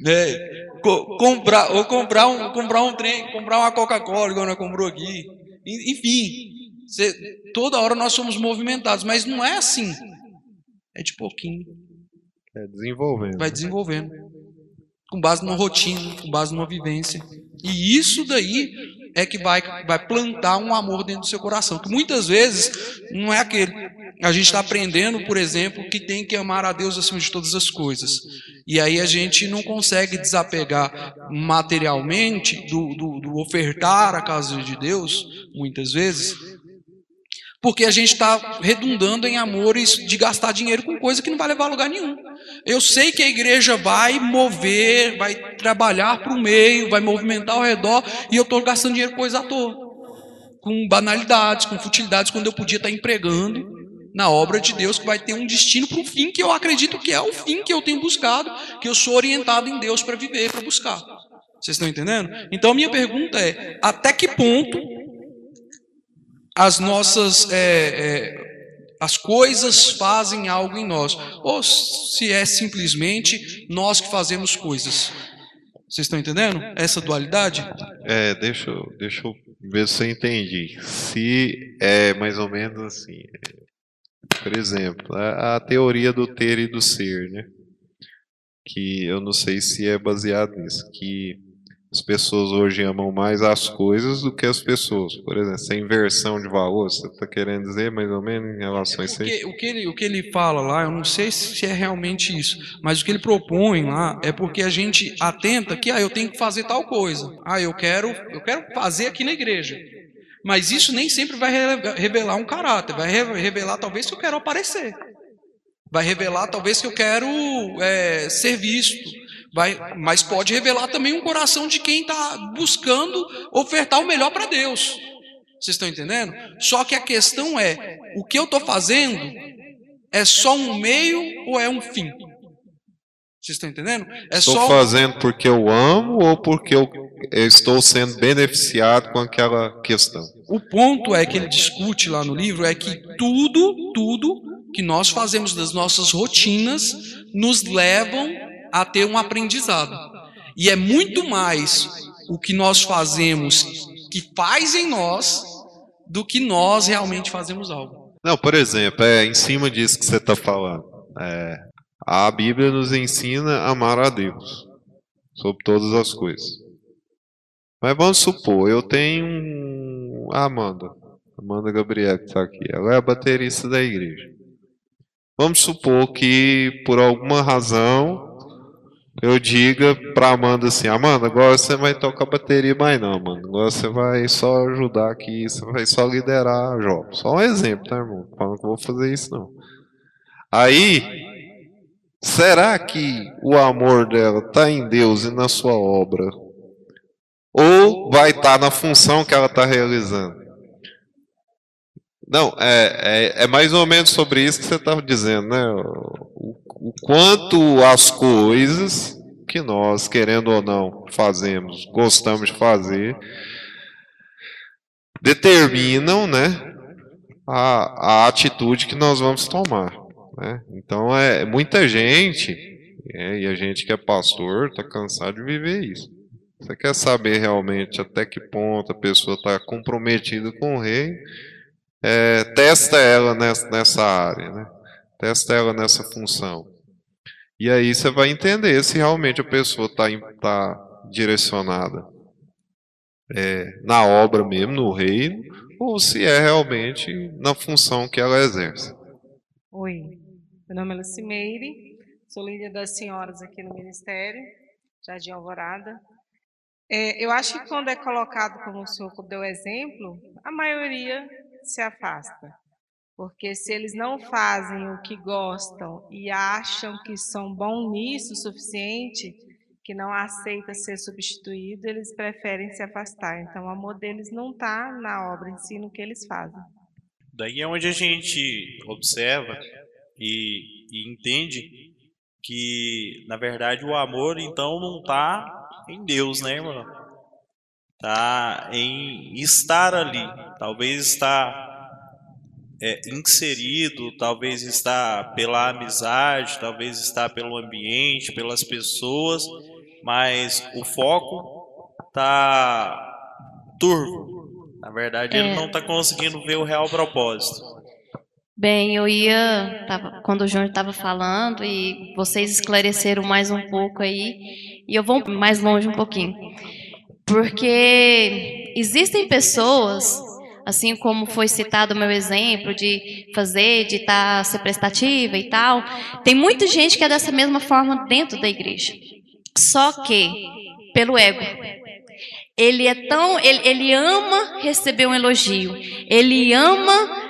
é, co comprar, ou comprar um, comprar um trem, comprar uma Coca-Cola, igual nós comprou aqui. Enfim, cê, toda hora nós somos movimentados, mas não é assim. É de pouquinho. É desenvolvendo. Vai desenvolvendo. Com base numa rotina, com base numa vivência. E isso daí é que vai, vai plantar um amor dentro do seu coração. Que muitas vezes não é aquele. A gente está aprendendo, por exemplo, que tem que amar a Deus acima de todas as coisas. E aí a gente não consegue desapegar materialmente do, do, do ofertar a casa de Deus, muitas vezes, porque a gente está redundando em amores de gastar dinheiro com coisa que não vai levar a lugar nenhum. Eu sei que a igreja vai mover, vai trabalhar para o meio, vai movimentar ao redor, e eu estou gastando dinheiro com coisa à toa. Com banalidades, com futilidades, quando eu podia estar empregando na obra de Deus, que vai ter um destino para um fim que eu acredito que é o fim que eu tenho buscado, que eu sou orientado em Deus para viver, para buscar. Vocês estão entendendo? Então, minha pergunta é: até que ponto as nossas é, é, as coisas fazem algo em nós, ou se é simplesmente nós que fazemos coisas. Vocês estão entendendo essa dualidade? É, deixa, deixa eu ver se eu entendi. Se é mais ou menos assim, por exemplo, a, a teoria do ter e do ser, né? Que eu não sei se é baseado nisso, que as pessoas hoje amam mais as coisas do que as pessoas. Por exemplo, essa inversão de valor, você está querendo dizer mais ou menos em relação a isso aí? O que, ele, o que ele fala lá, eu não sei se é realmente isso, mas o que ele propõe lá é porque a gente atenta que ah, eu tenho que fazer tal coisa. Ah, eu quero, eu quero fazer aqui na igreja. Mas isso nem sempre vai revelar um caráter, vai revelar talvez que eu quero aparecer. Vai revelar talvez que eu quero é, ser visto Vai, mas pode revelar também um coração de quem está buscando ofertar o melhor para Deus. Vocês estão entendendo? Só que a questão é: o que eu estou fazendo é só um meio ou é um fim? Vocês estão entendendo? É estou só... fazendo porque eu amo ou porque eu estou sendo beneficiado com aquela questão? O ponto é que ele discute lá no livro é que tudo, tudo que nós fazemos das nossas rotinas nos levam a ter um aprendizado. E é muito mais o que nós fazemos que faz em nós do que nós realmente fazemos algo. Não, por exemplo, é em cima disso que você está falando. É, a Bíblia nos ensina a amar a Deus sobre todas as coisas. Mas vamos supor, eu tenho a Amanda, Amanda Gabriel que está aqui. Ela é a baterista da igreja. Vamos supor que por alguma razão eu diga pra Amanda assim, Amanda, agora você vai tocar bateria mais não, mano. Agora você vai só ajudar aqui, você vai só liderar a jogo. Só um exemplo, tá, irmão? Falando que eu vou fazer isso não. Aí, será que o amor dela tá em Deus e na sua obra? Ou vai estar tá na função que ela está realizando? Não, é, é, é, mais ou menos sobre isso que você estava dizendo, né? O, o quanto as coisas que nós, querendo ou não, fazemos, gostamos de fazer, determinam, né, a, a atitude que nós vamos tomar. Né? Então, é muita gente, é, e a gente que é pastor, está cansado de viver isso. Você quer saber realmente até que ponto a pessoa está comprometida com o rei? É, testa ela nessa, nessa área, né? testa ela nessa função. E aí você vai entender se realmente a pessoa está tá direcionada é, na obra mesmo, no reino, ou se é realmente na função que ela exerce. Oi, meu nome é Lucimeire, sou líder das senhoras aqui no Ministério, Jardim Alvorada. É, eu acho que quando é colocado como o senhor deu exemplo, a maioria se afasta. Porque se eles não fazem o que gostam e acham que são bons nisso o suficiente, que não aceita ser substituído, eles preferem se afastar. Então, o amor deles não está na obra em si, no que eles fazem. Daí é onde a gente observa e, e entende que, na verdade, o amor, então, não está em Deus, né, irmão? Está em estar ali. Talvez está é, inserido, talvez está pela amizade, talvez está pelo ambiente, pelas pessoas, mas o foco está turvo. Na verdade, ele É. não está conseguindo ver o real propósito. Bem, eu ia, tava- quando o Júnior estava falando, e vocês esclareceram mais um pouco aí, e eu vou mais longe um pouquinho. Porque existem pessoas, assim como foi citado o meu exemplo, de fazer, de estar, ser prestativa e tal, tem muita gente que é dessa mesma forma dentro da igreja. Só que, pelo ego. Ele é tão. Ele, ele ama receber um elogio. Ele ama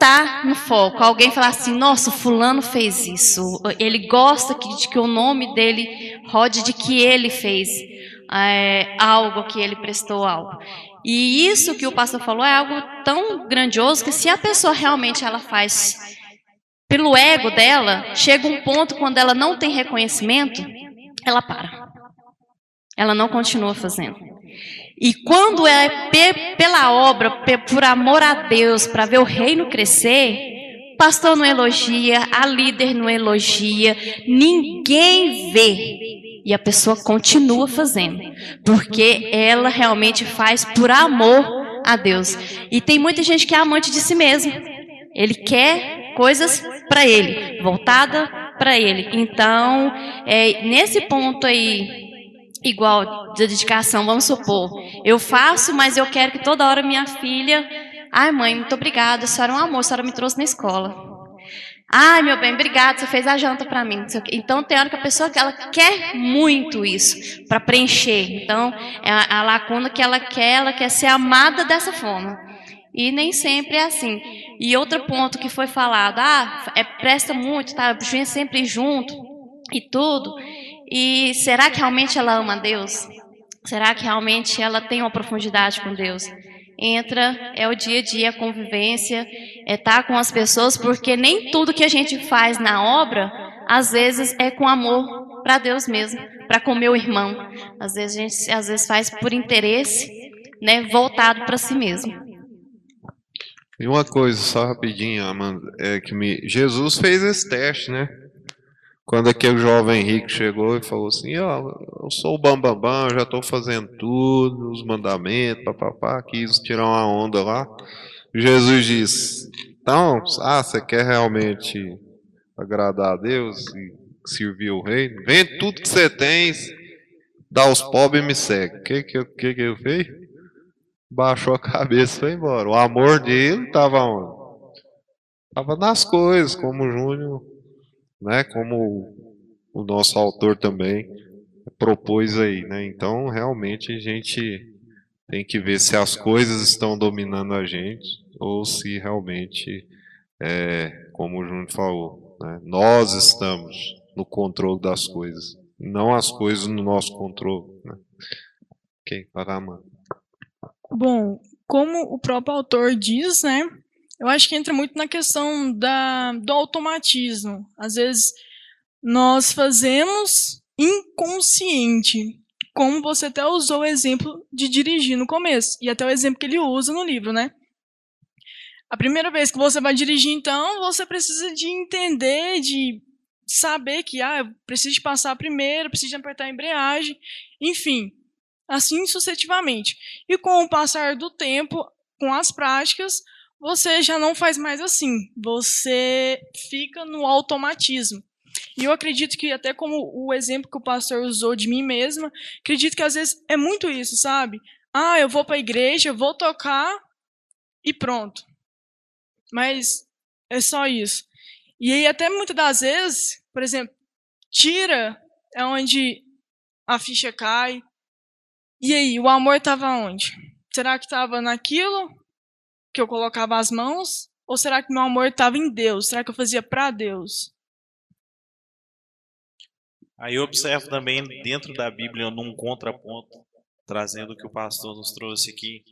tá no foco. Alguém falar assim, nossa, fulano fez isso. Ele gosta que, de que o nome dele rode de que ele fez é, algo, que ele prestou algo. E isso que o pastor falou é algo tão grandioso que se a pessoa realmente ela faz pelo ego dela, chega um ponto quando ela não tem reconhecimento, ela para. Ela não continua fazendo. E quando é pe- pela obra, por amor a Deus, para ver o reino crescer, pastor não elogia, a líder não elogia, ninguém vê. E a pessoa continua fazendo, porque ela realmente faz por amor a Deus. E tem muita gente que é amante de si mesmo. Ele quer coisas para ele, voltada para ele. Então, é, nesse ponto aí, igual de dedicação, vamos supor, eu faço, mas eu quero que toda hora minha filha, ai mãe, muito obrigada, a senhora é um amor, a senhora me trouxe na escola. Ai, meu bem, obrigado, você fez a janta para mim. Então, tem hora que a pessoa ela quer muito isso para preencher. Então, é a, lacuna que ela quer, ela quer ser amada dessa forma. E nem sempre é assim. E outro ponto que foi falado, ah, é, presta muito, tá? Junha sempre junto e tudo. E será que realmente ela ama Deus? Será que realmente ela tem uma profundidade com Deus? Entra, é o dia a dia, a convivência, é estar com as pessoas, porque nem tudo que a gente faz na obra, às vezes é com amor para Deus mesmo, para com meu irmão. Às vezes a gente às vezes faz por interesse, né, voltado para si mesmo. E uma coisa, só rapidinho, Amanda, é que me... Jesus fez esse teste, né? Quando aquele jovem rico chegou e falou assim, ó, eu sou o bambambam, bam, bam, já estou fazendo tudo, os mandamentos, papapá, quis tirar uma onda lá. Jesus disse, então, ah, você quer realmente agradar a Deus e servir o reino? Vende tudo que você tem, dá aos pobres e me segue. O que que, eu- que que eu fiz? Baixou a cabeça e foi embora. O amor dele estava onde? Estava nas coisas, como o Júnior, né? Como o nosso autor também propôs aí, né? Então, realmente, a gente tem que ver se as coisas estão dominando a gente ou se realmente, é, como o Júnior falou, né? nós estamos no controle das coisas, não as coisas no nosso controle. Né? Ok, lá, mano. Bom, como o próprio autor diz, né? Eu acho que entra muito na questão da, do automatismo. Às vezes nós fazemos inconsciente, como você até usou o exemplo de dirigir no começo, e até o exemplo que ele usa no livro, né? A primeira vez que você vai dirigir, então, você precisa de entender, de saber que, ah, eu preciso passar primeiro, preciso apertar a embreagem, enfim, assim sucessivamente. E com o passar do tempo, com as práticas, você já não faz mais assim. Você fica no automatismo. E eu acredito que, até como o exemplo que o pastor usou de mim mesma, acredito que às vezes é muito isso, sabe? Ah, eu vou para a igreja, vou tocar e pronto. Mas é só isso. E aí, até muitas das vezes, por exemplo, tira é onde a ficha cai, e aí, o amor estava onde? Será que estava naquilo que eu colocava as mãos? Ou será que meu amor estava em Deus? Será que eu fazia para Deus? Aí eu observo também dentro da Bíblia, num contraponto, trazendo o que o pastor nos trouxe aqui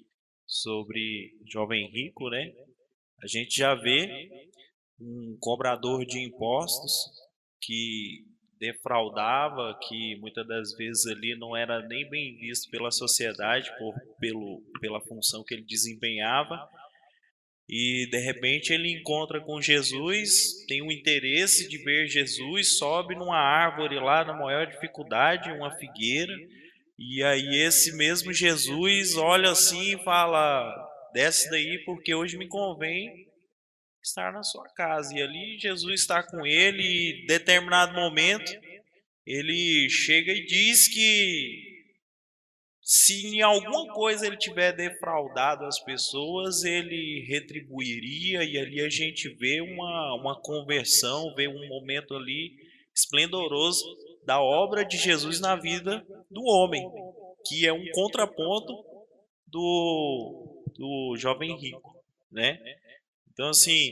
sobre jovem rico, né? A gente já vê um cobrador de impostos que defraudava, que muitas das vezes ali não era nem bem visto pela sociedade por, pelo, pela função que ele desempenhava. E de repente ele encontra com Jesus, tem um interesse de ver Jesus, sobe numa árvore lá na maior dificuldade, uma figueira, e aí esse mesmo Jesus olha assim e fala: desce daí porque hoje me convém estar na sua casa. E ali Jesus está com ele e, em determinado momento, ele chega e diz que se em alguma coisa ele tiver defraudado as pessoas, ele retribuiria, e ali a gente vê uma, uma conversão, vê um momento ali esplendoroso da obra de Jesus na vida do homem, que é um contraponto do, do jovem rico, né? Então, assim,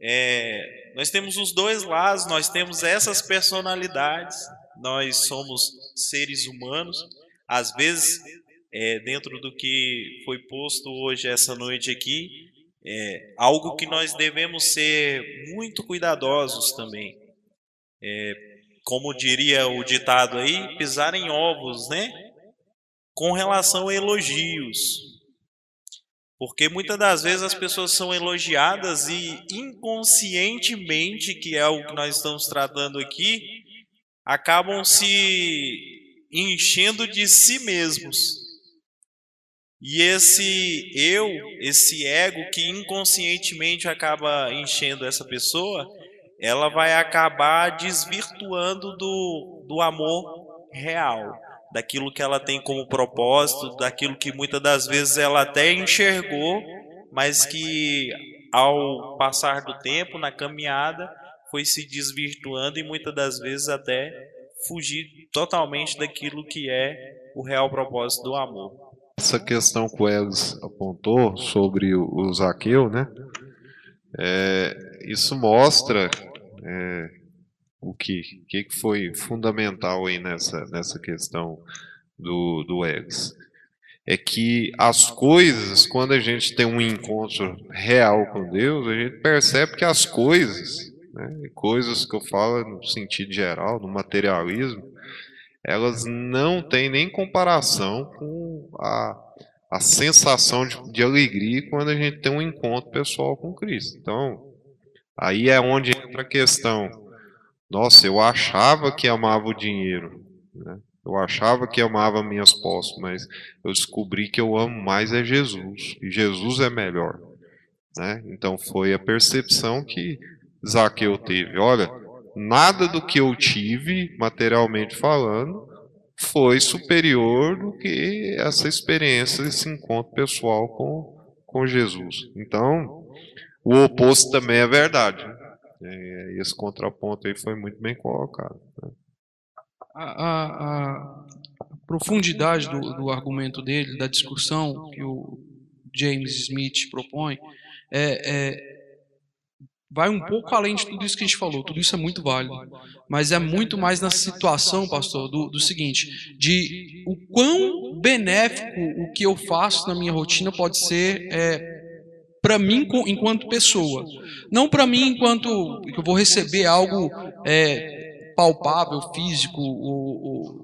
é, nós temos os dois lados, nós temos essas personalidades, nós somos seres humanos, às vezes, é, dentro do que foi posto hoje, essa noite aqui, é algo que nós devemos ser muito cuidadosos também. É, como diria o ditado aí, pisar em ovos, né? Com relação a elogios. Porque muitas das vezes as pessoas são elogiadas e inconscientemente, que é o que nós estamos tratando aqui, acabam se enchendo de si mesmos. E esse eu, esse ego que inconscientemente acaba enchendo essa pessoa, ela vai acabar desvirtuando do, do amor real daquilo que ela tem como propósito, daquilo que muitas das vezes ela até enxergou, mas que ao passar do tempo, na caminhada, foi se desvirtuando e muitas das vezes até fugir totalmente daquilo que é o real propósito do amor. Essa questão que o Elis apontou sobre o Zaqueu, né? É, isso mostra é, o que, que foi fundamental aí nessa, nessa questão do, do Eggs? É que as coisas, quando a gente tem um encontro real com Deus, a gente percebe que as coisas, né, coisas que eu falo no sentido geral, no materialismo, elas não têm nem comparação com a, a sensação de, de alegria quando a gente tem um encontro pessoal com Cristo. Então, aí é onde entra a questão nossa, eu achava que amava o dinheiro, né? eu achava que amava minhas posses, mas eu descobri que eu amo mais é Jesus, e Jesus é melhor. Né? Então foi a percepção que Zaqueu teve. Olha, nada do que eu tive, materialmente falando, foi superior do que essa experiência, esse encontro pessoal com, com Jesus. Então, o oposto também é verdade. É, esse contraponto aí foi muito bem colocado. Né? A, a, a, profundidade do, do, argumento dele, da discussão que o James Smith propõe, é, é, vai um pouco além de tudo isso que a gente falou. Tudo isso é muito válido, mas é muito mais na situação, pastor, do, do seguinte: de o quão benéfico o que eu faço na minha rotina pode ser é, para mim enquanto pessoa, não para mim enquanto que eu vou receber algo é, palpável, físico, ou, ou,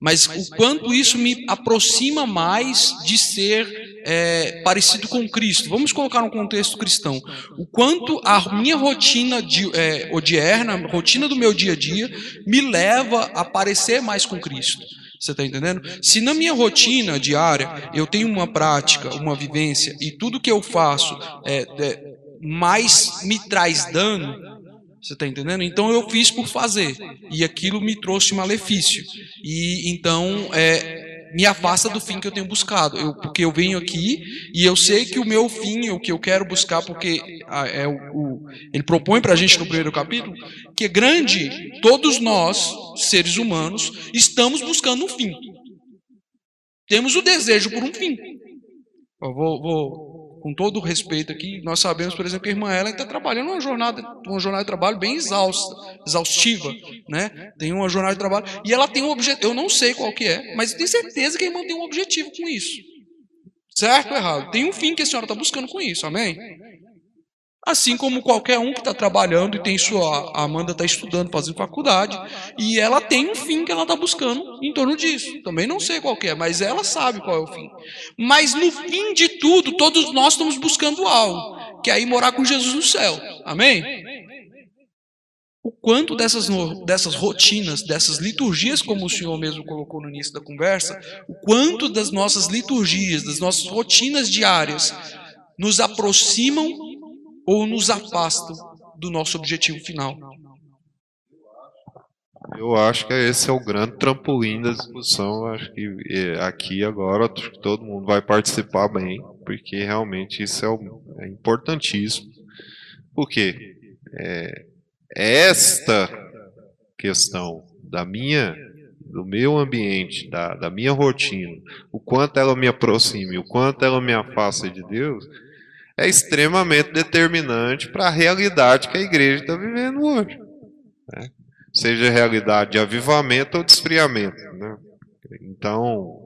mas o quanto isso me aproxima mais de ser é, parecido com Cristo. Vamos colocar um contexto cristão. O quanto a minha rotina de, é, odierna, a rotina do meu dia a dia, me leva a parecer mais com Cristo. Você está entendendo? Se na minha rotina diária eu tenho uma prática, uma vivência e tudo que eu faço é, é mais me traz dano, você está entendendo? Então eu fiz por fazer e aquilo me trouxe malefício e então é, me afasta do fim que eu tenho buscado. Eu, porque eu venho aqui e eu sei que o meu fim, o que eu quero buscar, porque é o, o ele propõe para a gente no primeiro capítulo, que é grande, todos nós, seres humanos, estamos buscando um fim. Temos o desejo por um fim. Eu vou, vou com todo o respeito aqui, nós sabemos, por exemplo, que a irmã Ellen está trabalhando uma jornada, uma jornada de trabalho bem exausta, exaustiva, né? Tem uma jornada de trabalho e ela tem um objetivo. Eu não sei qual que é, mas eu tenho certeza que a irmã tem um objetivo com isso. Certo ou errado? Tem um fim que a senhora está buscando com isso, amém? Assim como qualquer um que está trabalhando e tem sua. A Amanda está estudando, fazendo faculdade, e ela tem um fim que ela está buscando em torno disso. Também não sei qual é, mas ela sabe qual é o fim. Mas no fim de tudo, todos nós estamos buscando algo, que é ir morar com Jesus no céu. Amém? O quanto dessas, dessas rotinas, dessas liturgias, como o senhor mesmo colocou no início da conversa, o quanto das nossas liturgias, das nossas rotinas diárias, nos aproximam ou nos afastam do nosso objetivo final. Eu acho que esse é o grande trampolim da discussão. Acho que é, aqui agora todo mundo vai participar bem, porque realmente isso é, o, é importantíssimo. Porque é, esta questão da minha do meu ambiente, da, da minha rotina, o quanto ela me aproxima, o quanto ela me afasta de Deus, é extremamente determinante para a realidade que a igreja está vivendo hoje. Né? Seja realidade de avivamento ou de esfriamento. Né? Então,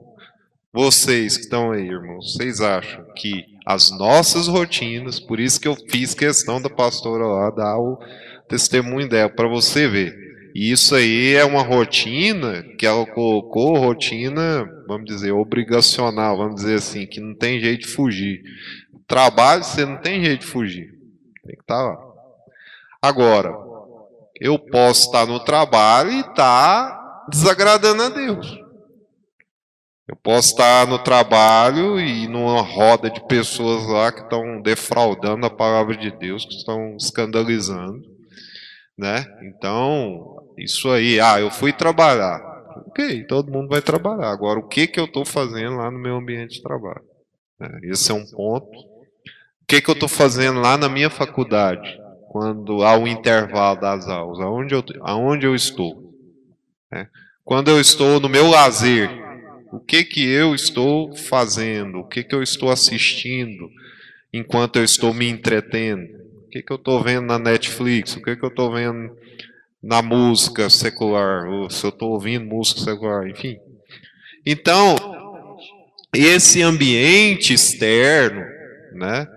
vocês que estão aí, irmãos, vocês acham que as nossas rotinas, por isso que eu fiz questão da pastora lá dar o testemunho dela, para você ver. E isso aí é uma rotina que ela colocou, rotina, vamos dizer, obrigacional, vamos dizer assim, que não tem jeito de fugir trabalho, você não tem jeito de fugir. Tem que estar tá lá. Agora, eu posso estar no trabalho e estar desagradando a Deus. Eu posso estar no trabalho e numa roda de pessoas lá que estão defraudando a palavra de Deus, que estão escandalizando, né? Então, isso aí, ah, eu fui trabalhar. Ok, todo mundo vai trabalhar. Agora, o que, que eu estou fazendo lá no meu ambiente de trabalho? É, esse é um ponto que, que eu estou fazendo lá na minha faculdade, quando há um intervalo das aulas? Aonde eu, aonde eu estou? É. Quando eu estou no meu lazer, o que, que eu estou fazendo? O que, que eu estou assistindo enquanto eu estou me entretendo? O que, que eu estou vendo na Netflix? O que, que eu estou vendo na música secular? Ou se eu estou ouvindo música secular, enfim. Então, esse ambiente externo, né?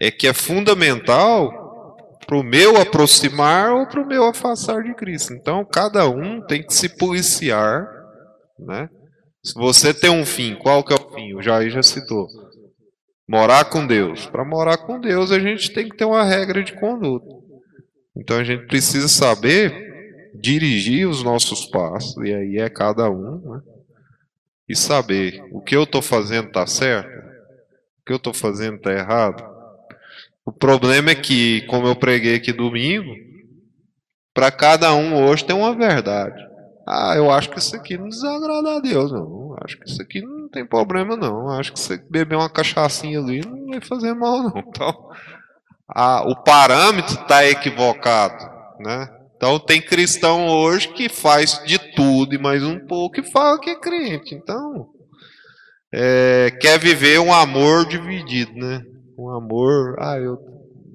É que é fundamental para o meu aproximar ou para o meu afastar de Cristo. Então, cada um tem que se policiar, né? Se você tem um fim, qual que é o fim? O Jair já citou. Morar com Deus. Para morar com Deus, a gente tem que ter uma regra de conduta. Então, a gente precisa saber dirigir os nossos passos, e aí é cada um, né? E saber o que eu estou fazendo está certo, o que eu estou fazendo está errado. O problema é que, como eu preguei aqui domingo, para cada um hoje tem uma verdade. Ah, eu acho que isso aqui não desagrada a Deus, não. Acho que isso aqui não tem problema, não. Acho que você beber uma cachaçinha ali não vai fazer mal, não. Então, o parâmetro está equivocado, né? Então tem cristão hoje que faz de tudo e mais um pouco e fala que é crente. Então, é, quer viver um amor dividido, né? Um amor, ah, eu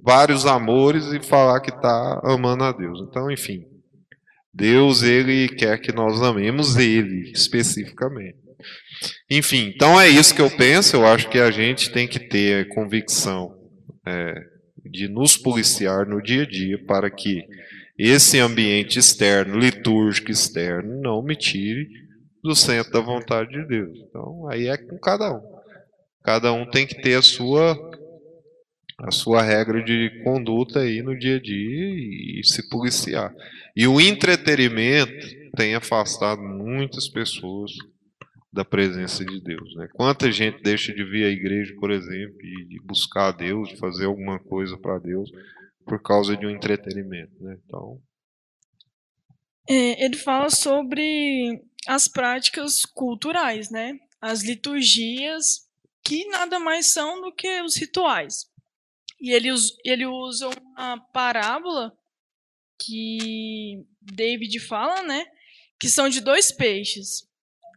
vários amores e falar que está amando a Deus. Então, enfim, Deus ele quer que nós amemos Ele especificamente. Enfim, então é isso que eu penso. Eu acho que a gente tem que ter convicção é, de nos policiar no dia a dia para que esse ambiente externo, litúrgico externo, não me tire do centro da vontade de Deus. Então, aí é com cada um. Cada um tem que ter a sua a sua regra de conduta aí no dia a dia e se policiar. E o entretenimento tem afastado muitas pessoas da presença de Deus. Né? Quanta gente deixa de vir à igreja, por exemplo, e buscar a Deus, de fazer alguma coisa para Deus, por causa de um entretenimento. Né? Então. É, ele fala sobre as práticas culturais, né? as liturgias, que nada mais são do que os rituais. E ele, ele usa uma parábola que David fala, né? Que são de dois peixes.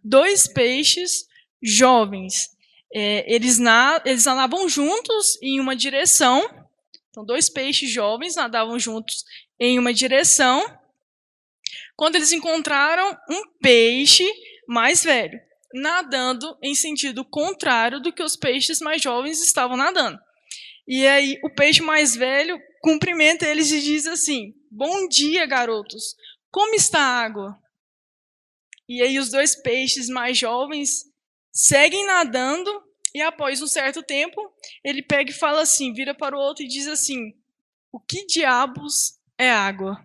Dois peixes jovens. É, eles, na, eles nadavam juntos em uma direção. Então, dois peixes jovens nadavam juntos em uma direção. Quando eles encontraram um peixe mais velho, nadando em sentido contrário do que os peixes mais jovens estavam nadando. E aí, o peixe mais velho cumprimenta eles e diz assim: Bom dia, garotos. Como está a água? E aí, os dois peixes mais jovens seguem nadando. E após um certo tempo, ele pega e fala assim: vira para o outro e diz assim: O que diabos é água?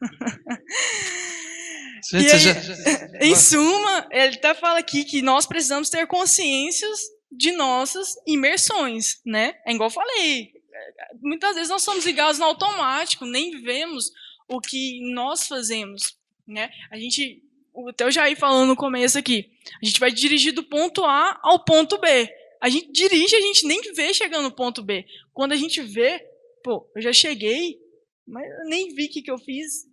Gente, aí, já... Em suma, ele até fala aqui que nós precisamos ter consciências de nossas imersões, né? É igual eu falei, muitas vezes nós somos ligados no automático, nem vemos o que nós fazemos, né? A gente, até já ia falando no começo aqui, a gente vai dirigir do ponto A ao ponto B. A gente dirige, a gente nem vê chegando no ponto B. Quando a gente vê, pô, eu já cheguei, mas eu nem vi o que, que eu fiz.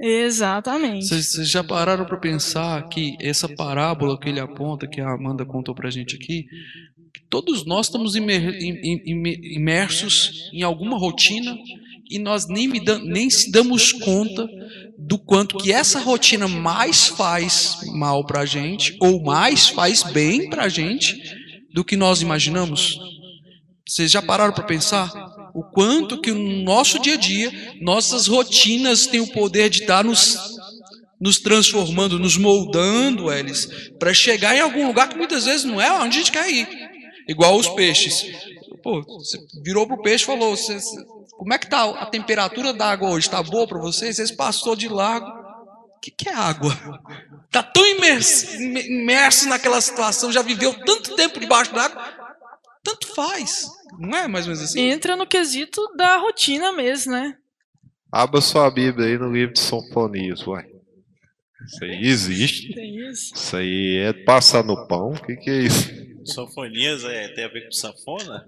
Exatamente. Vocês já pararam para pensar que essa parábola que ele aponta, que a Amanda contou para a gente aqui, todos nós estamos imersos em alguma rotina e nós nem, nem se damos conta do quanto que essa rotina mais faz mal para a gente ou mais faz bem para a gente do que nós imaginamos? Vocês já pararam para pensar? O quanto que no nosso dia a dia, nossas rotinas têm o poder de estar nos, nos transformando, nos moldando, eles, para chegar em algum lugar que muitas vezes não é onde a gente quer ir. Igual os peixes. Pô, você virou pro peixe e falou: você, como é que tá a temperatura da água hoje? Está boa para vocês? Vocês passou de lago. O que, que é água? Está tão imerso, imerso naquela situação, já viveu tanto tempo debaixo d'água, tanto faz. Não é mais ou menos assim? Entra no quesito da rotina mesmo, né? Abra sua Bíblia aí no livro de Sinfonias, uai. Isso aí existe. Tem isso. Isso aí é passar no pão? O que, que é isso? Sinfonias é, tem a ver com sanfona?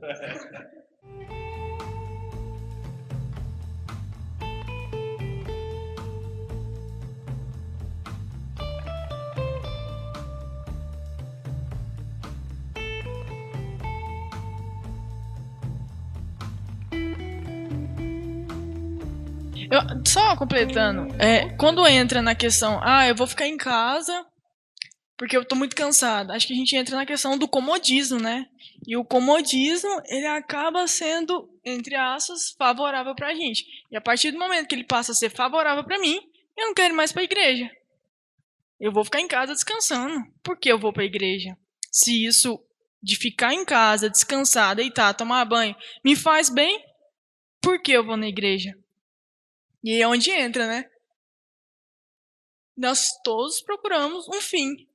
Eu, só completando, é, quando entra na questão, ah, eu vou ficar em casa porque eu tô muito cansada. Acho que a gente entra na questão do comodismo, né? E o comodismo, ele acaba sendo, entre aspas, favorável pra gente. E a partir do momento que ele passa a ser favorável para mim, eu não quero ir mais pra igreja. Eu vou ficar em casa descansando. Por que eu vou pra igreja? Se isso de ficar em casa, descansar, deitar, tomar banho, me faz bem, por que eu vou na igreja? E aí é onde entra, né? Nós todos procuramos um fim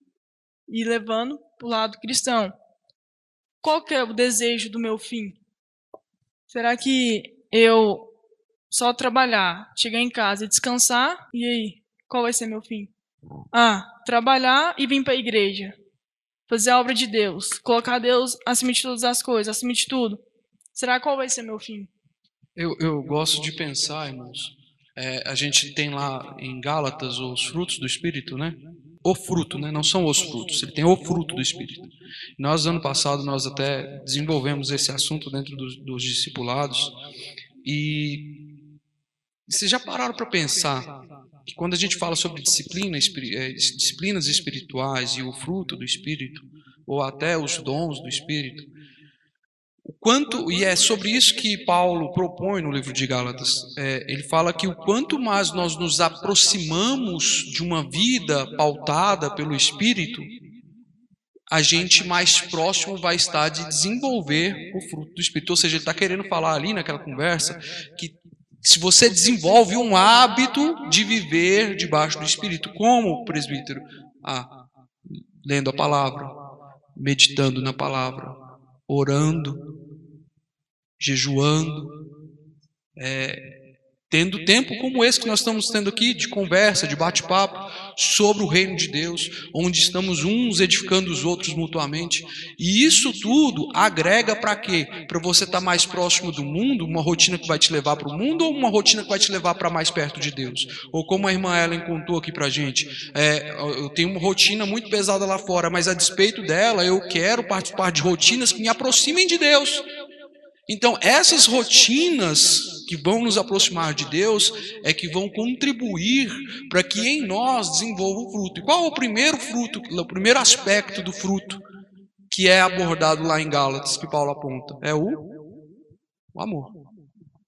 e levando para o lado cristão. Qual que é o desejo do meu fim? Será que eu só trabalhar, chegar em casa e descansar? E aí, qual vai ser meu fim? Ah, trabalhar e vir para a igreja. Fazer a obra de Deus. Colocar Deus acima de todas as coisas, acima de tudo. Será qual vai ser meu fim? Eu, eu gosto de pensar, irmãos, é, a gente tem lá em Gálatas os frutos do Espírito, né? O fruto, né? Não são os frutos, ele tem o fruto do Espírito. Nós, ano passado, nós até desenvolvemos esse assunto dentro dos, dos discipulados. E vocês já pararam para pensar que quando a gente fala sobre disciplina, é, disciplinas espirituais e o fruto do Espírito, ou até os dons do Espírito, o quanto, e é sobre isso que Paulo propõe no livro de Gálatas, é, ele fala que o quanto mais nós nos aproximamos de uma vida pautada pelo Espírito, a gente mais próximo vai estar de desenvolver o fruto do Espírito. Ou seja, ele está querendo falar ali naquela conversa que se você desenvolve um hábito de viver debaixo do Espírito, como presbítero? Ah, lendo a palavra, meditando na palavra, orando, jejuando, é, tendo tempo como esse que nós estamos tendo aqui, de conversa, de bate-papo, sobre o reino de Deus, onde estamos uns edificando os outros mutuamente. E isso tudo agrega para quê? Para você estar tá mais próximo do mundo, uma rotina que vai te levar para o mundo, ou uma rotina que vai te levar para mais perto de Deus? Ou como a irmã Ellen contou aqui para a gente, é, eu tenho uma rotina muito pesada lá fora, mas a despeito dela, eu quero participar de rotinas que me aproximem de Deus. Então, essas rotinas que vão nos aproximar de Deus é que vão contribuir para que em nós desenvolva o fruto. E qual é o primeiro fruto, o primeiro aspecto do fruto que é abordado lá em Gálatas, que Paulo aponta? É o, o amor.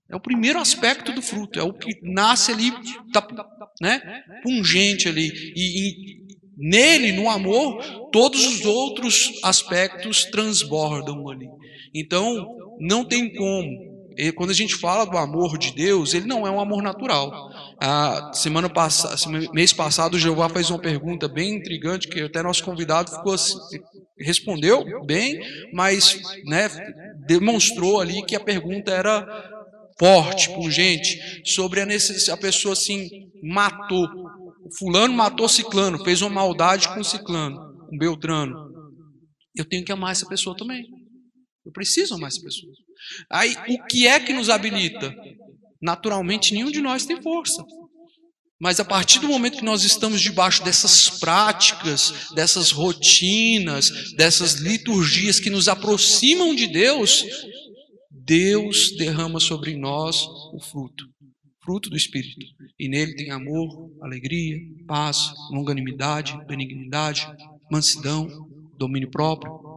É o primeiro aspecto do fruto, é o que nasce ali, tá, né, pungente ali. E, e nele, no amor, todos os outros aspectos transbordam ali. Então, não tem como. Quando a gente fala do amor de Deus, ele não é um amor natural. A semana passada, mês passado, o Jeová fez uma pergunta bem intrigante que até nosso convidado ficou assim, respondeu bem, mas né, demonstrou ali que a pergunta era forte, pungente, sobre a necessidade, a pessoa assim matou, fulano matou ciclano, fez uma maldade com ciclano, com Beltrano. Eu tenho que amar essa pessoa também. Eu preciso amar essa pessoa. Aí, o que é que nos habilita? Naturalmente, nenhum de nós tem força. Mas a partir do momento que nós estamos debaixo dessas práticas, dessas rotinas, dessas liturgias que nos aproximam de Deus, Deus derrama sobre nós o fruto, fruto do Espírito. E nele tem amor, alegria, paz, longanimidade, benignidade, mansidão, domínio próprio.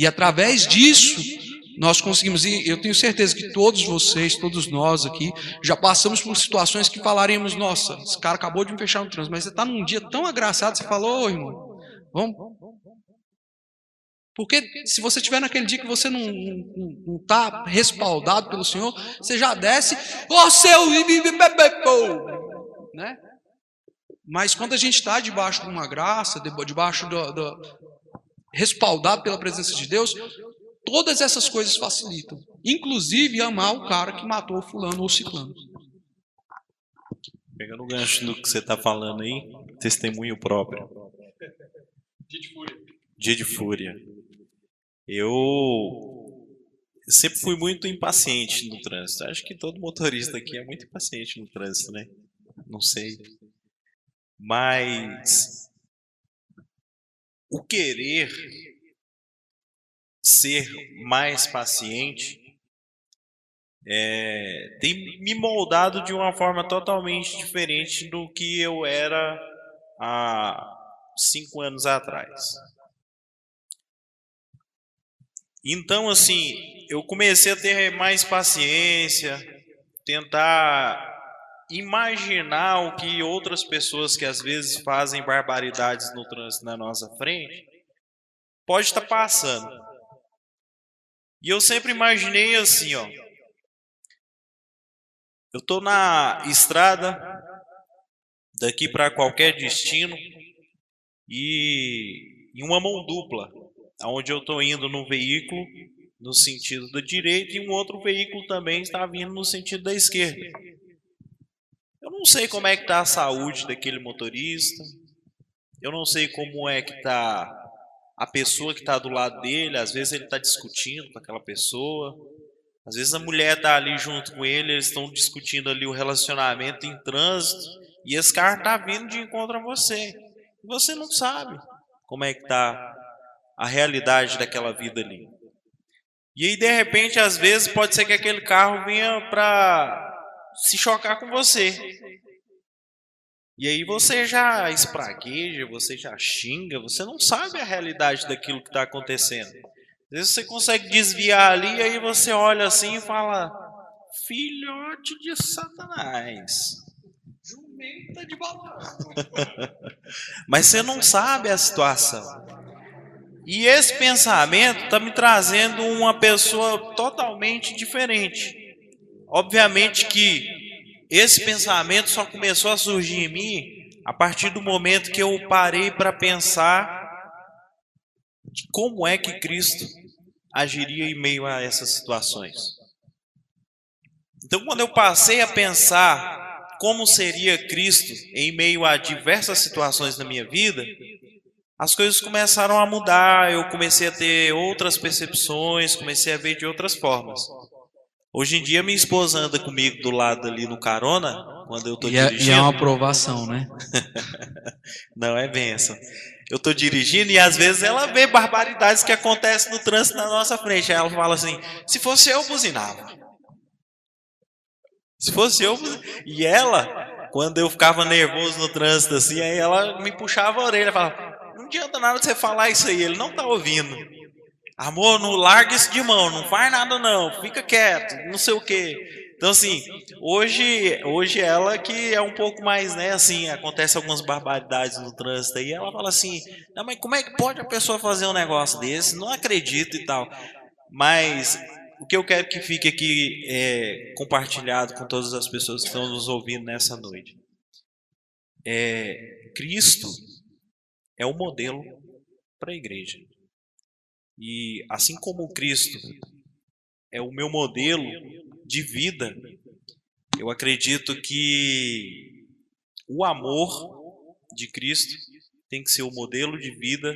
E através disso, nós conseguimos, e eu tenho certeza que todos vocês, todos nós aqui, já passamos por situações que falaremos, nossa, esse cara acabou de me fechar no trânsito, mas você está num dia tão agraciado, você falou, oh, irmão, vamos. Porque se você estiver naquele dia que você não está respaldado pelo Senhor, você já desce, ô oh, seu né? Mas quando a gente está debaixo de uma graça, debaixo do, do, respaldado pela presença de Deus, todas essas coisas facilitam. Inclusive amar o cara que matou o fulano ou o ciclano. Pegando o gancho do que você está falando aí, testemunho próprio. Dia de fúria. Dia de fúria. Eu sempre fui muito impaciente no trânsito. Acho que todo motorista aqui é muito impaciente no trânsito, né? Não sei. Mas o querer ser mais paciente é, tem me moldado de uma forma totalmente diferente do que eu era há cinco anos atrás. Então, assim, eu comecei a ter mais paciência, tentar imaginar o que outras pessoas que às vezes fazem barbaridades no trânsito na nossa frente pode estar passando. E eu sempre imaginei assim, ó. Eu tô na estrada daqui para qualquer destino e em uma mão dupla, aonde eu estou indo no veículo no sentido da direita e um outro veículo também está vindo no sentido da esquerda. Não sei como é que está a saúde daquele motorista. Eu não sei como é que está a pessoa que está do lado dele. Às vezes ele está discutindo com aquela pessoa. Às vezes a mulher está ali junto com ele. Eles estão discutindo ali o relacionamento em trânsito. E esse carro está vindo de encontro a você. E você não sabe como é que está a realidade daquela vida ali. E aí, de repente, às vezes, pode ser que aquele carro venha para se chocar com você. E aí você já espragueja, você já xinga, você não sabe a realidade daquilo que está acontecendo. Às vezes você consegue desviar ali, e aí você olha assim e fala: Filhote de Satanás. Jumenta de balão. Mas você não sabe a situação. E esse pensamento está me trazendo uma pessoa totalmente diferente. Obviamente que esse pensamento só começou a surgir em mim a partir do momento que eu parei para pensar de como é que Cristo agiria em meio a essas situações. Então, quando eu passei a pensar como seria Cristo em meio a diversas situações na minha vida, as coisas começaram a mudar, eu comecei a ter outras percepções, comecei a ver de outras formas. Hoje em dia, minha esposa anda comigo do lado ali no carona, quando eu estou dirigindo. E é uma aprovação, né? Não, é benção. Eu estou dirigindo e às vezes ela vê barbaridades que acontecem no trânsito na nossa frente. Aí ela fala assim: se fosse eu, buzinava. Se fosse eu. E ela, quando eu ficava nervoso no trânsito assim, aí ela me puxava a orelha e falava: adianta nada você falar isso aí, ele não está ouvindo. Amor, não larga isso de mão, não faz nada não, fica quieto, não sei o quê. Então, assim, hoje, hoje ela que é um pouco mais, né, assim, acontece algumas barbaridades no trânsito aí, ela fala assim, não, mas como é que pode a pessoa fazer um negócio desse? Não acredito e tal. Mas o que eu quero que fique aqui é, compartilhado com todas as pessoas que estão nos ouvindo nessa noite. É, Cristo é o modelo para a igreja. E assim como Cristo é o meu modelo de vida, eu acredito que o amor de Cristo tem que ser o modelo de vida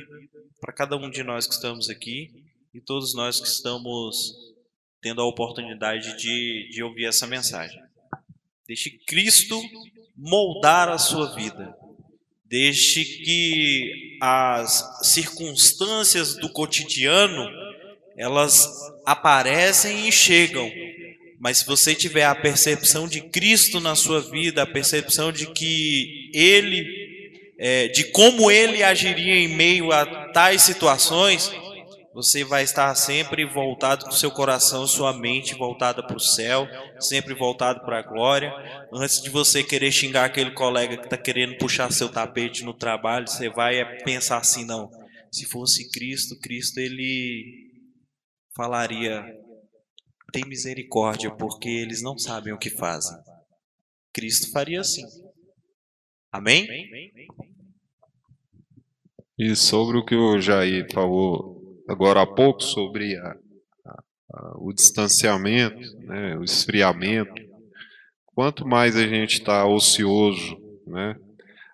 para cada um de nós que estamos aqui e todos nós que estamos tendo a oportunidade de, de ouvir essa mensagem. Deixe Cristo moldar a sua vida. Deixe que as circunstâncias do cotidiano elas aparecem e chegam. Mas se você tiver a percepção de Cristo na sua vida, a percepção de que Ele, é, de como Ele agiria em meio a tais situações, você vai estar sempre voltado com seu coração, sua mente voltada para o céu, sempre voltado para a glória. Antes de você querer xingar aquele colega que está querendo puxar seu tapete no trabalho, você vai pensar assim: não, se fosse Cristo, Cristo ele falaria: tem misericórdia, porque eles não sabem o que fazem. Cristo faria assim. Amém? E sobre o que o Jair falou agora há pouco sobre a, a, o distanciamento, né, o esfriamento. Quanto mais a gente está ocioso né,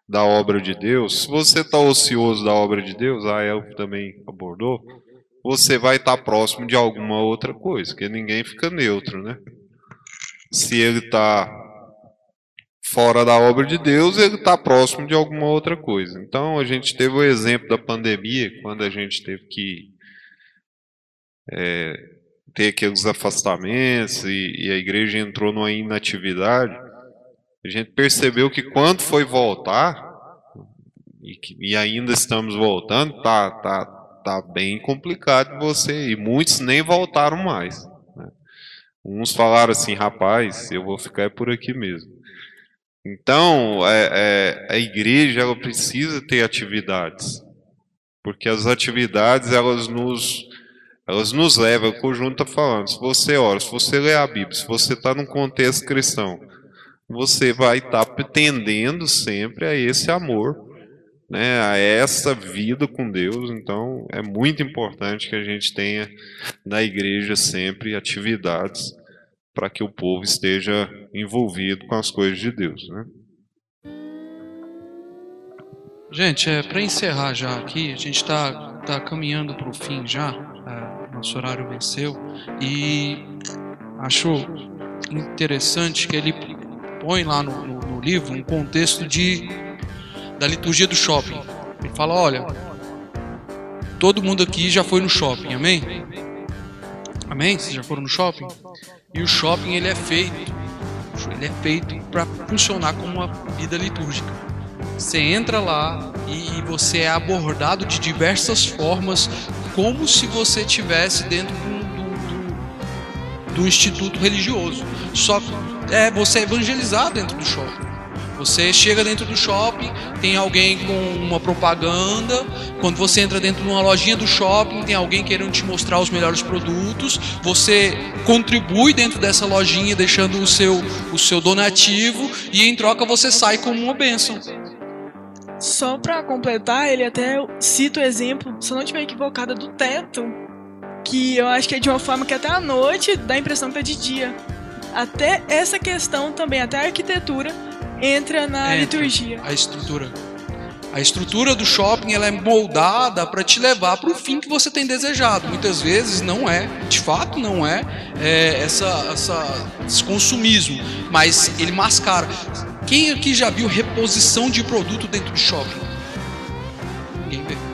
da obra de Deus, se você está ocioso da obra de Deus, a El também abordou, você vai estar tá próximo de alguma outra coisa, porque ninguém fica neutro, né? Se ele está fora da obra de Deus, ele está próximo de alguma outra coisa. Então, a gente teve o exemplo da pandemia, quando a gente teve que é, ter aqueles afastamentos e, e, a igreja entrou numa inatividade, a gente percebeu que quando foi voltar, e, e ainda estamos voltando, tá, tá, tá bem complicado você, e muitos nem voltaram mais. Né? Uns falaram assim, rapaz, eu vou ficar por aqui mesmo. Então, é, é, a igreja ela precisa ter atividades, porque as atividades elas nos elas nos levam, o conjunto está falando, se você ora, se você lê a Bíblia, se você está num contexto cristão, você vai estar tá tendendo sempre a esse amor, né, a essa vida com Deus. Então, é muito importante que a gente tenha na igreja sempre atividades para que o povo esteja envolvido com as coisas de Deus. Né? Gente, é, para encerrar já aqui, a gente está tá caminhando para o fim já nosso horário venceu. E acho interessante que ele põe lá no, no, no livro um contexto de da liturgia do shopping. Ele fala: olha, todo mundo aqui já foi no shopping, amém? Amém? Vocês já foram no shopping? E o shopping ele é feito, ele é feito para funcionar como uma vida litúrgica. Você entra lá e você é abordado de diversas formas como se você tivesse dentro do, instituto religioso. Só é, você é evangelizado dentro do shopping. Você chega dentro do shopping, tem alguém com uma propaganda. Quando você entra dentro de uma lojinha do shopping, tem alguém querendo te mostrar os melhores produtos. Você contribui dentro dessa lojinha, deixando o seu, o seu donativo, e em troca você sai como uma bênção. Só para completar, ele até cita o exemplo, se eu não estiver equivocada, do teto, que eu acho que é de uma forma que até à noite dá a impressão que é de dia. até essa questão também, até a arquitetura entra na Entra. liturgia. a estrutura. A estrutura do shopping ela é moldada para te levar para o fim que você tem desejado. Muitas vezes não é, de fato não é, é, essa, essa, esse consumismo, mas ele mascara. Quem aqui já viu reposição de produto dentro de shopping? Ninguém vê.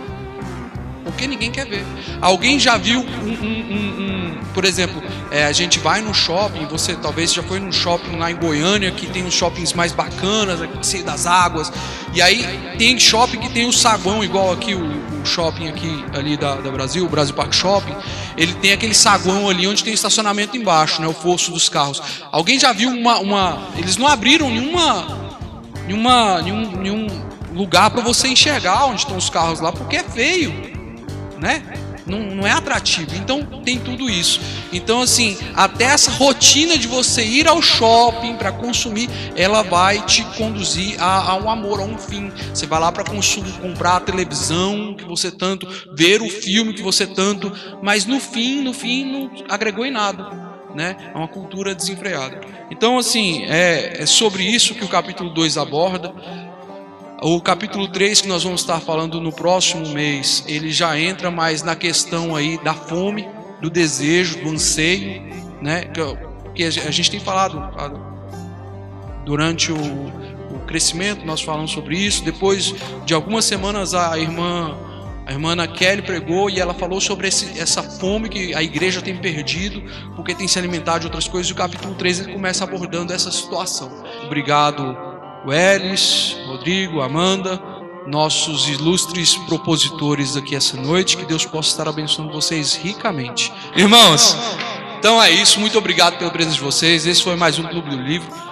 Porque ninguém quer ver. Alguém já viu um, um- um- um- por exemplo, é, a gente vai no shopping, você talvez já foi num shopping lá em Goiânia, que tem uns shoppings mais bacanas, aqui, das águas. E aí tem shopping que tem o saguão, igual aqui o, o shopping aqui ali da, da Brasil, o Brasil Park Shopping. Ele tem aquele saguão ali onde tem estacionamento embaixo, né? O fosso dos carros. Alguém já viu uma. uma eles não abriram nenhuma. nenhuma nenhum, nenhum lugar para você enxergar onde estão os carros lá, porque é feio né? Não, não é atrativo. Então tem tudo isso. Então assim, até essa rotina de você ir ao shopping para consumir, ela vai te conduzir a, a um amor, a um fim. Você vai lá para comprar a televisão que você tanto, ver o filme que você tanto, mas no fim, no fim não agregou em nada. Né? É uma cultura desenfreada. Então, assim, é, é sobre isso que o capítulo 2 aborda. O capítulo 3 que nós vamos estar falando no próximo mês, ele já entra mais na questão aí da fome, do desejo, do anseio, né? Que, que a gente tem falado durante o, o crescimento, nós falamos sobre isso. Depois de algumas semanas a irmã a irmã Ana Kelly pregou e ela falou sobre esse, essa fome que a igreja tem perdido porque tem se alimentado de outras coisas. E o capítulo 3 ele começa abordando essa situação. Obrigado, Welles, Rodrigo, Amanda, nossos ilustres propositores aqui essa noite. Que Deus possa estar abençoando vocês ricamente. Irmãos, então é isso. Muito obrigado pela presença de vocês. Esse foi mais um Clube do Livro.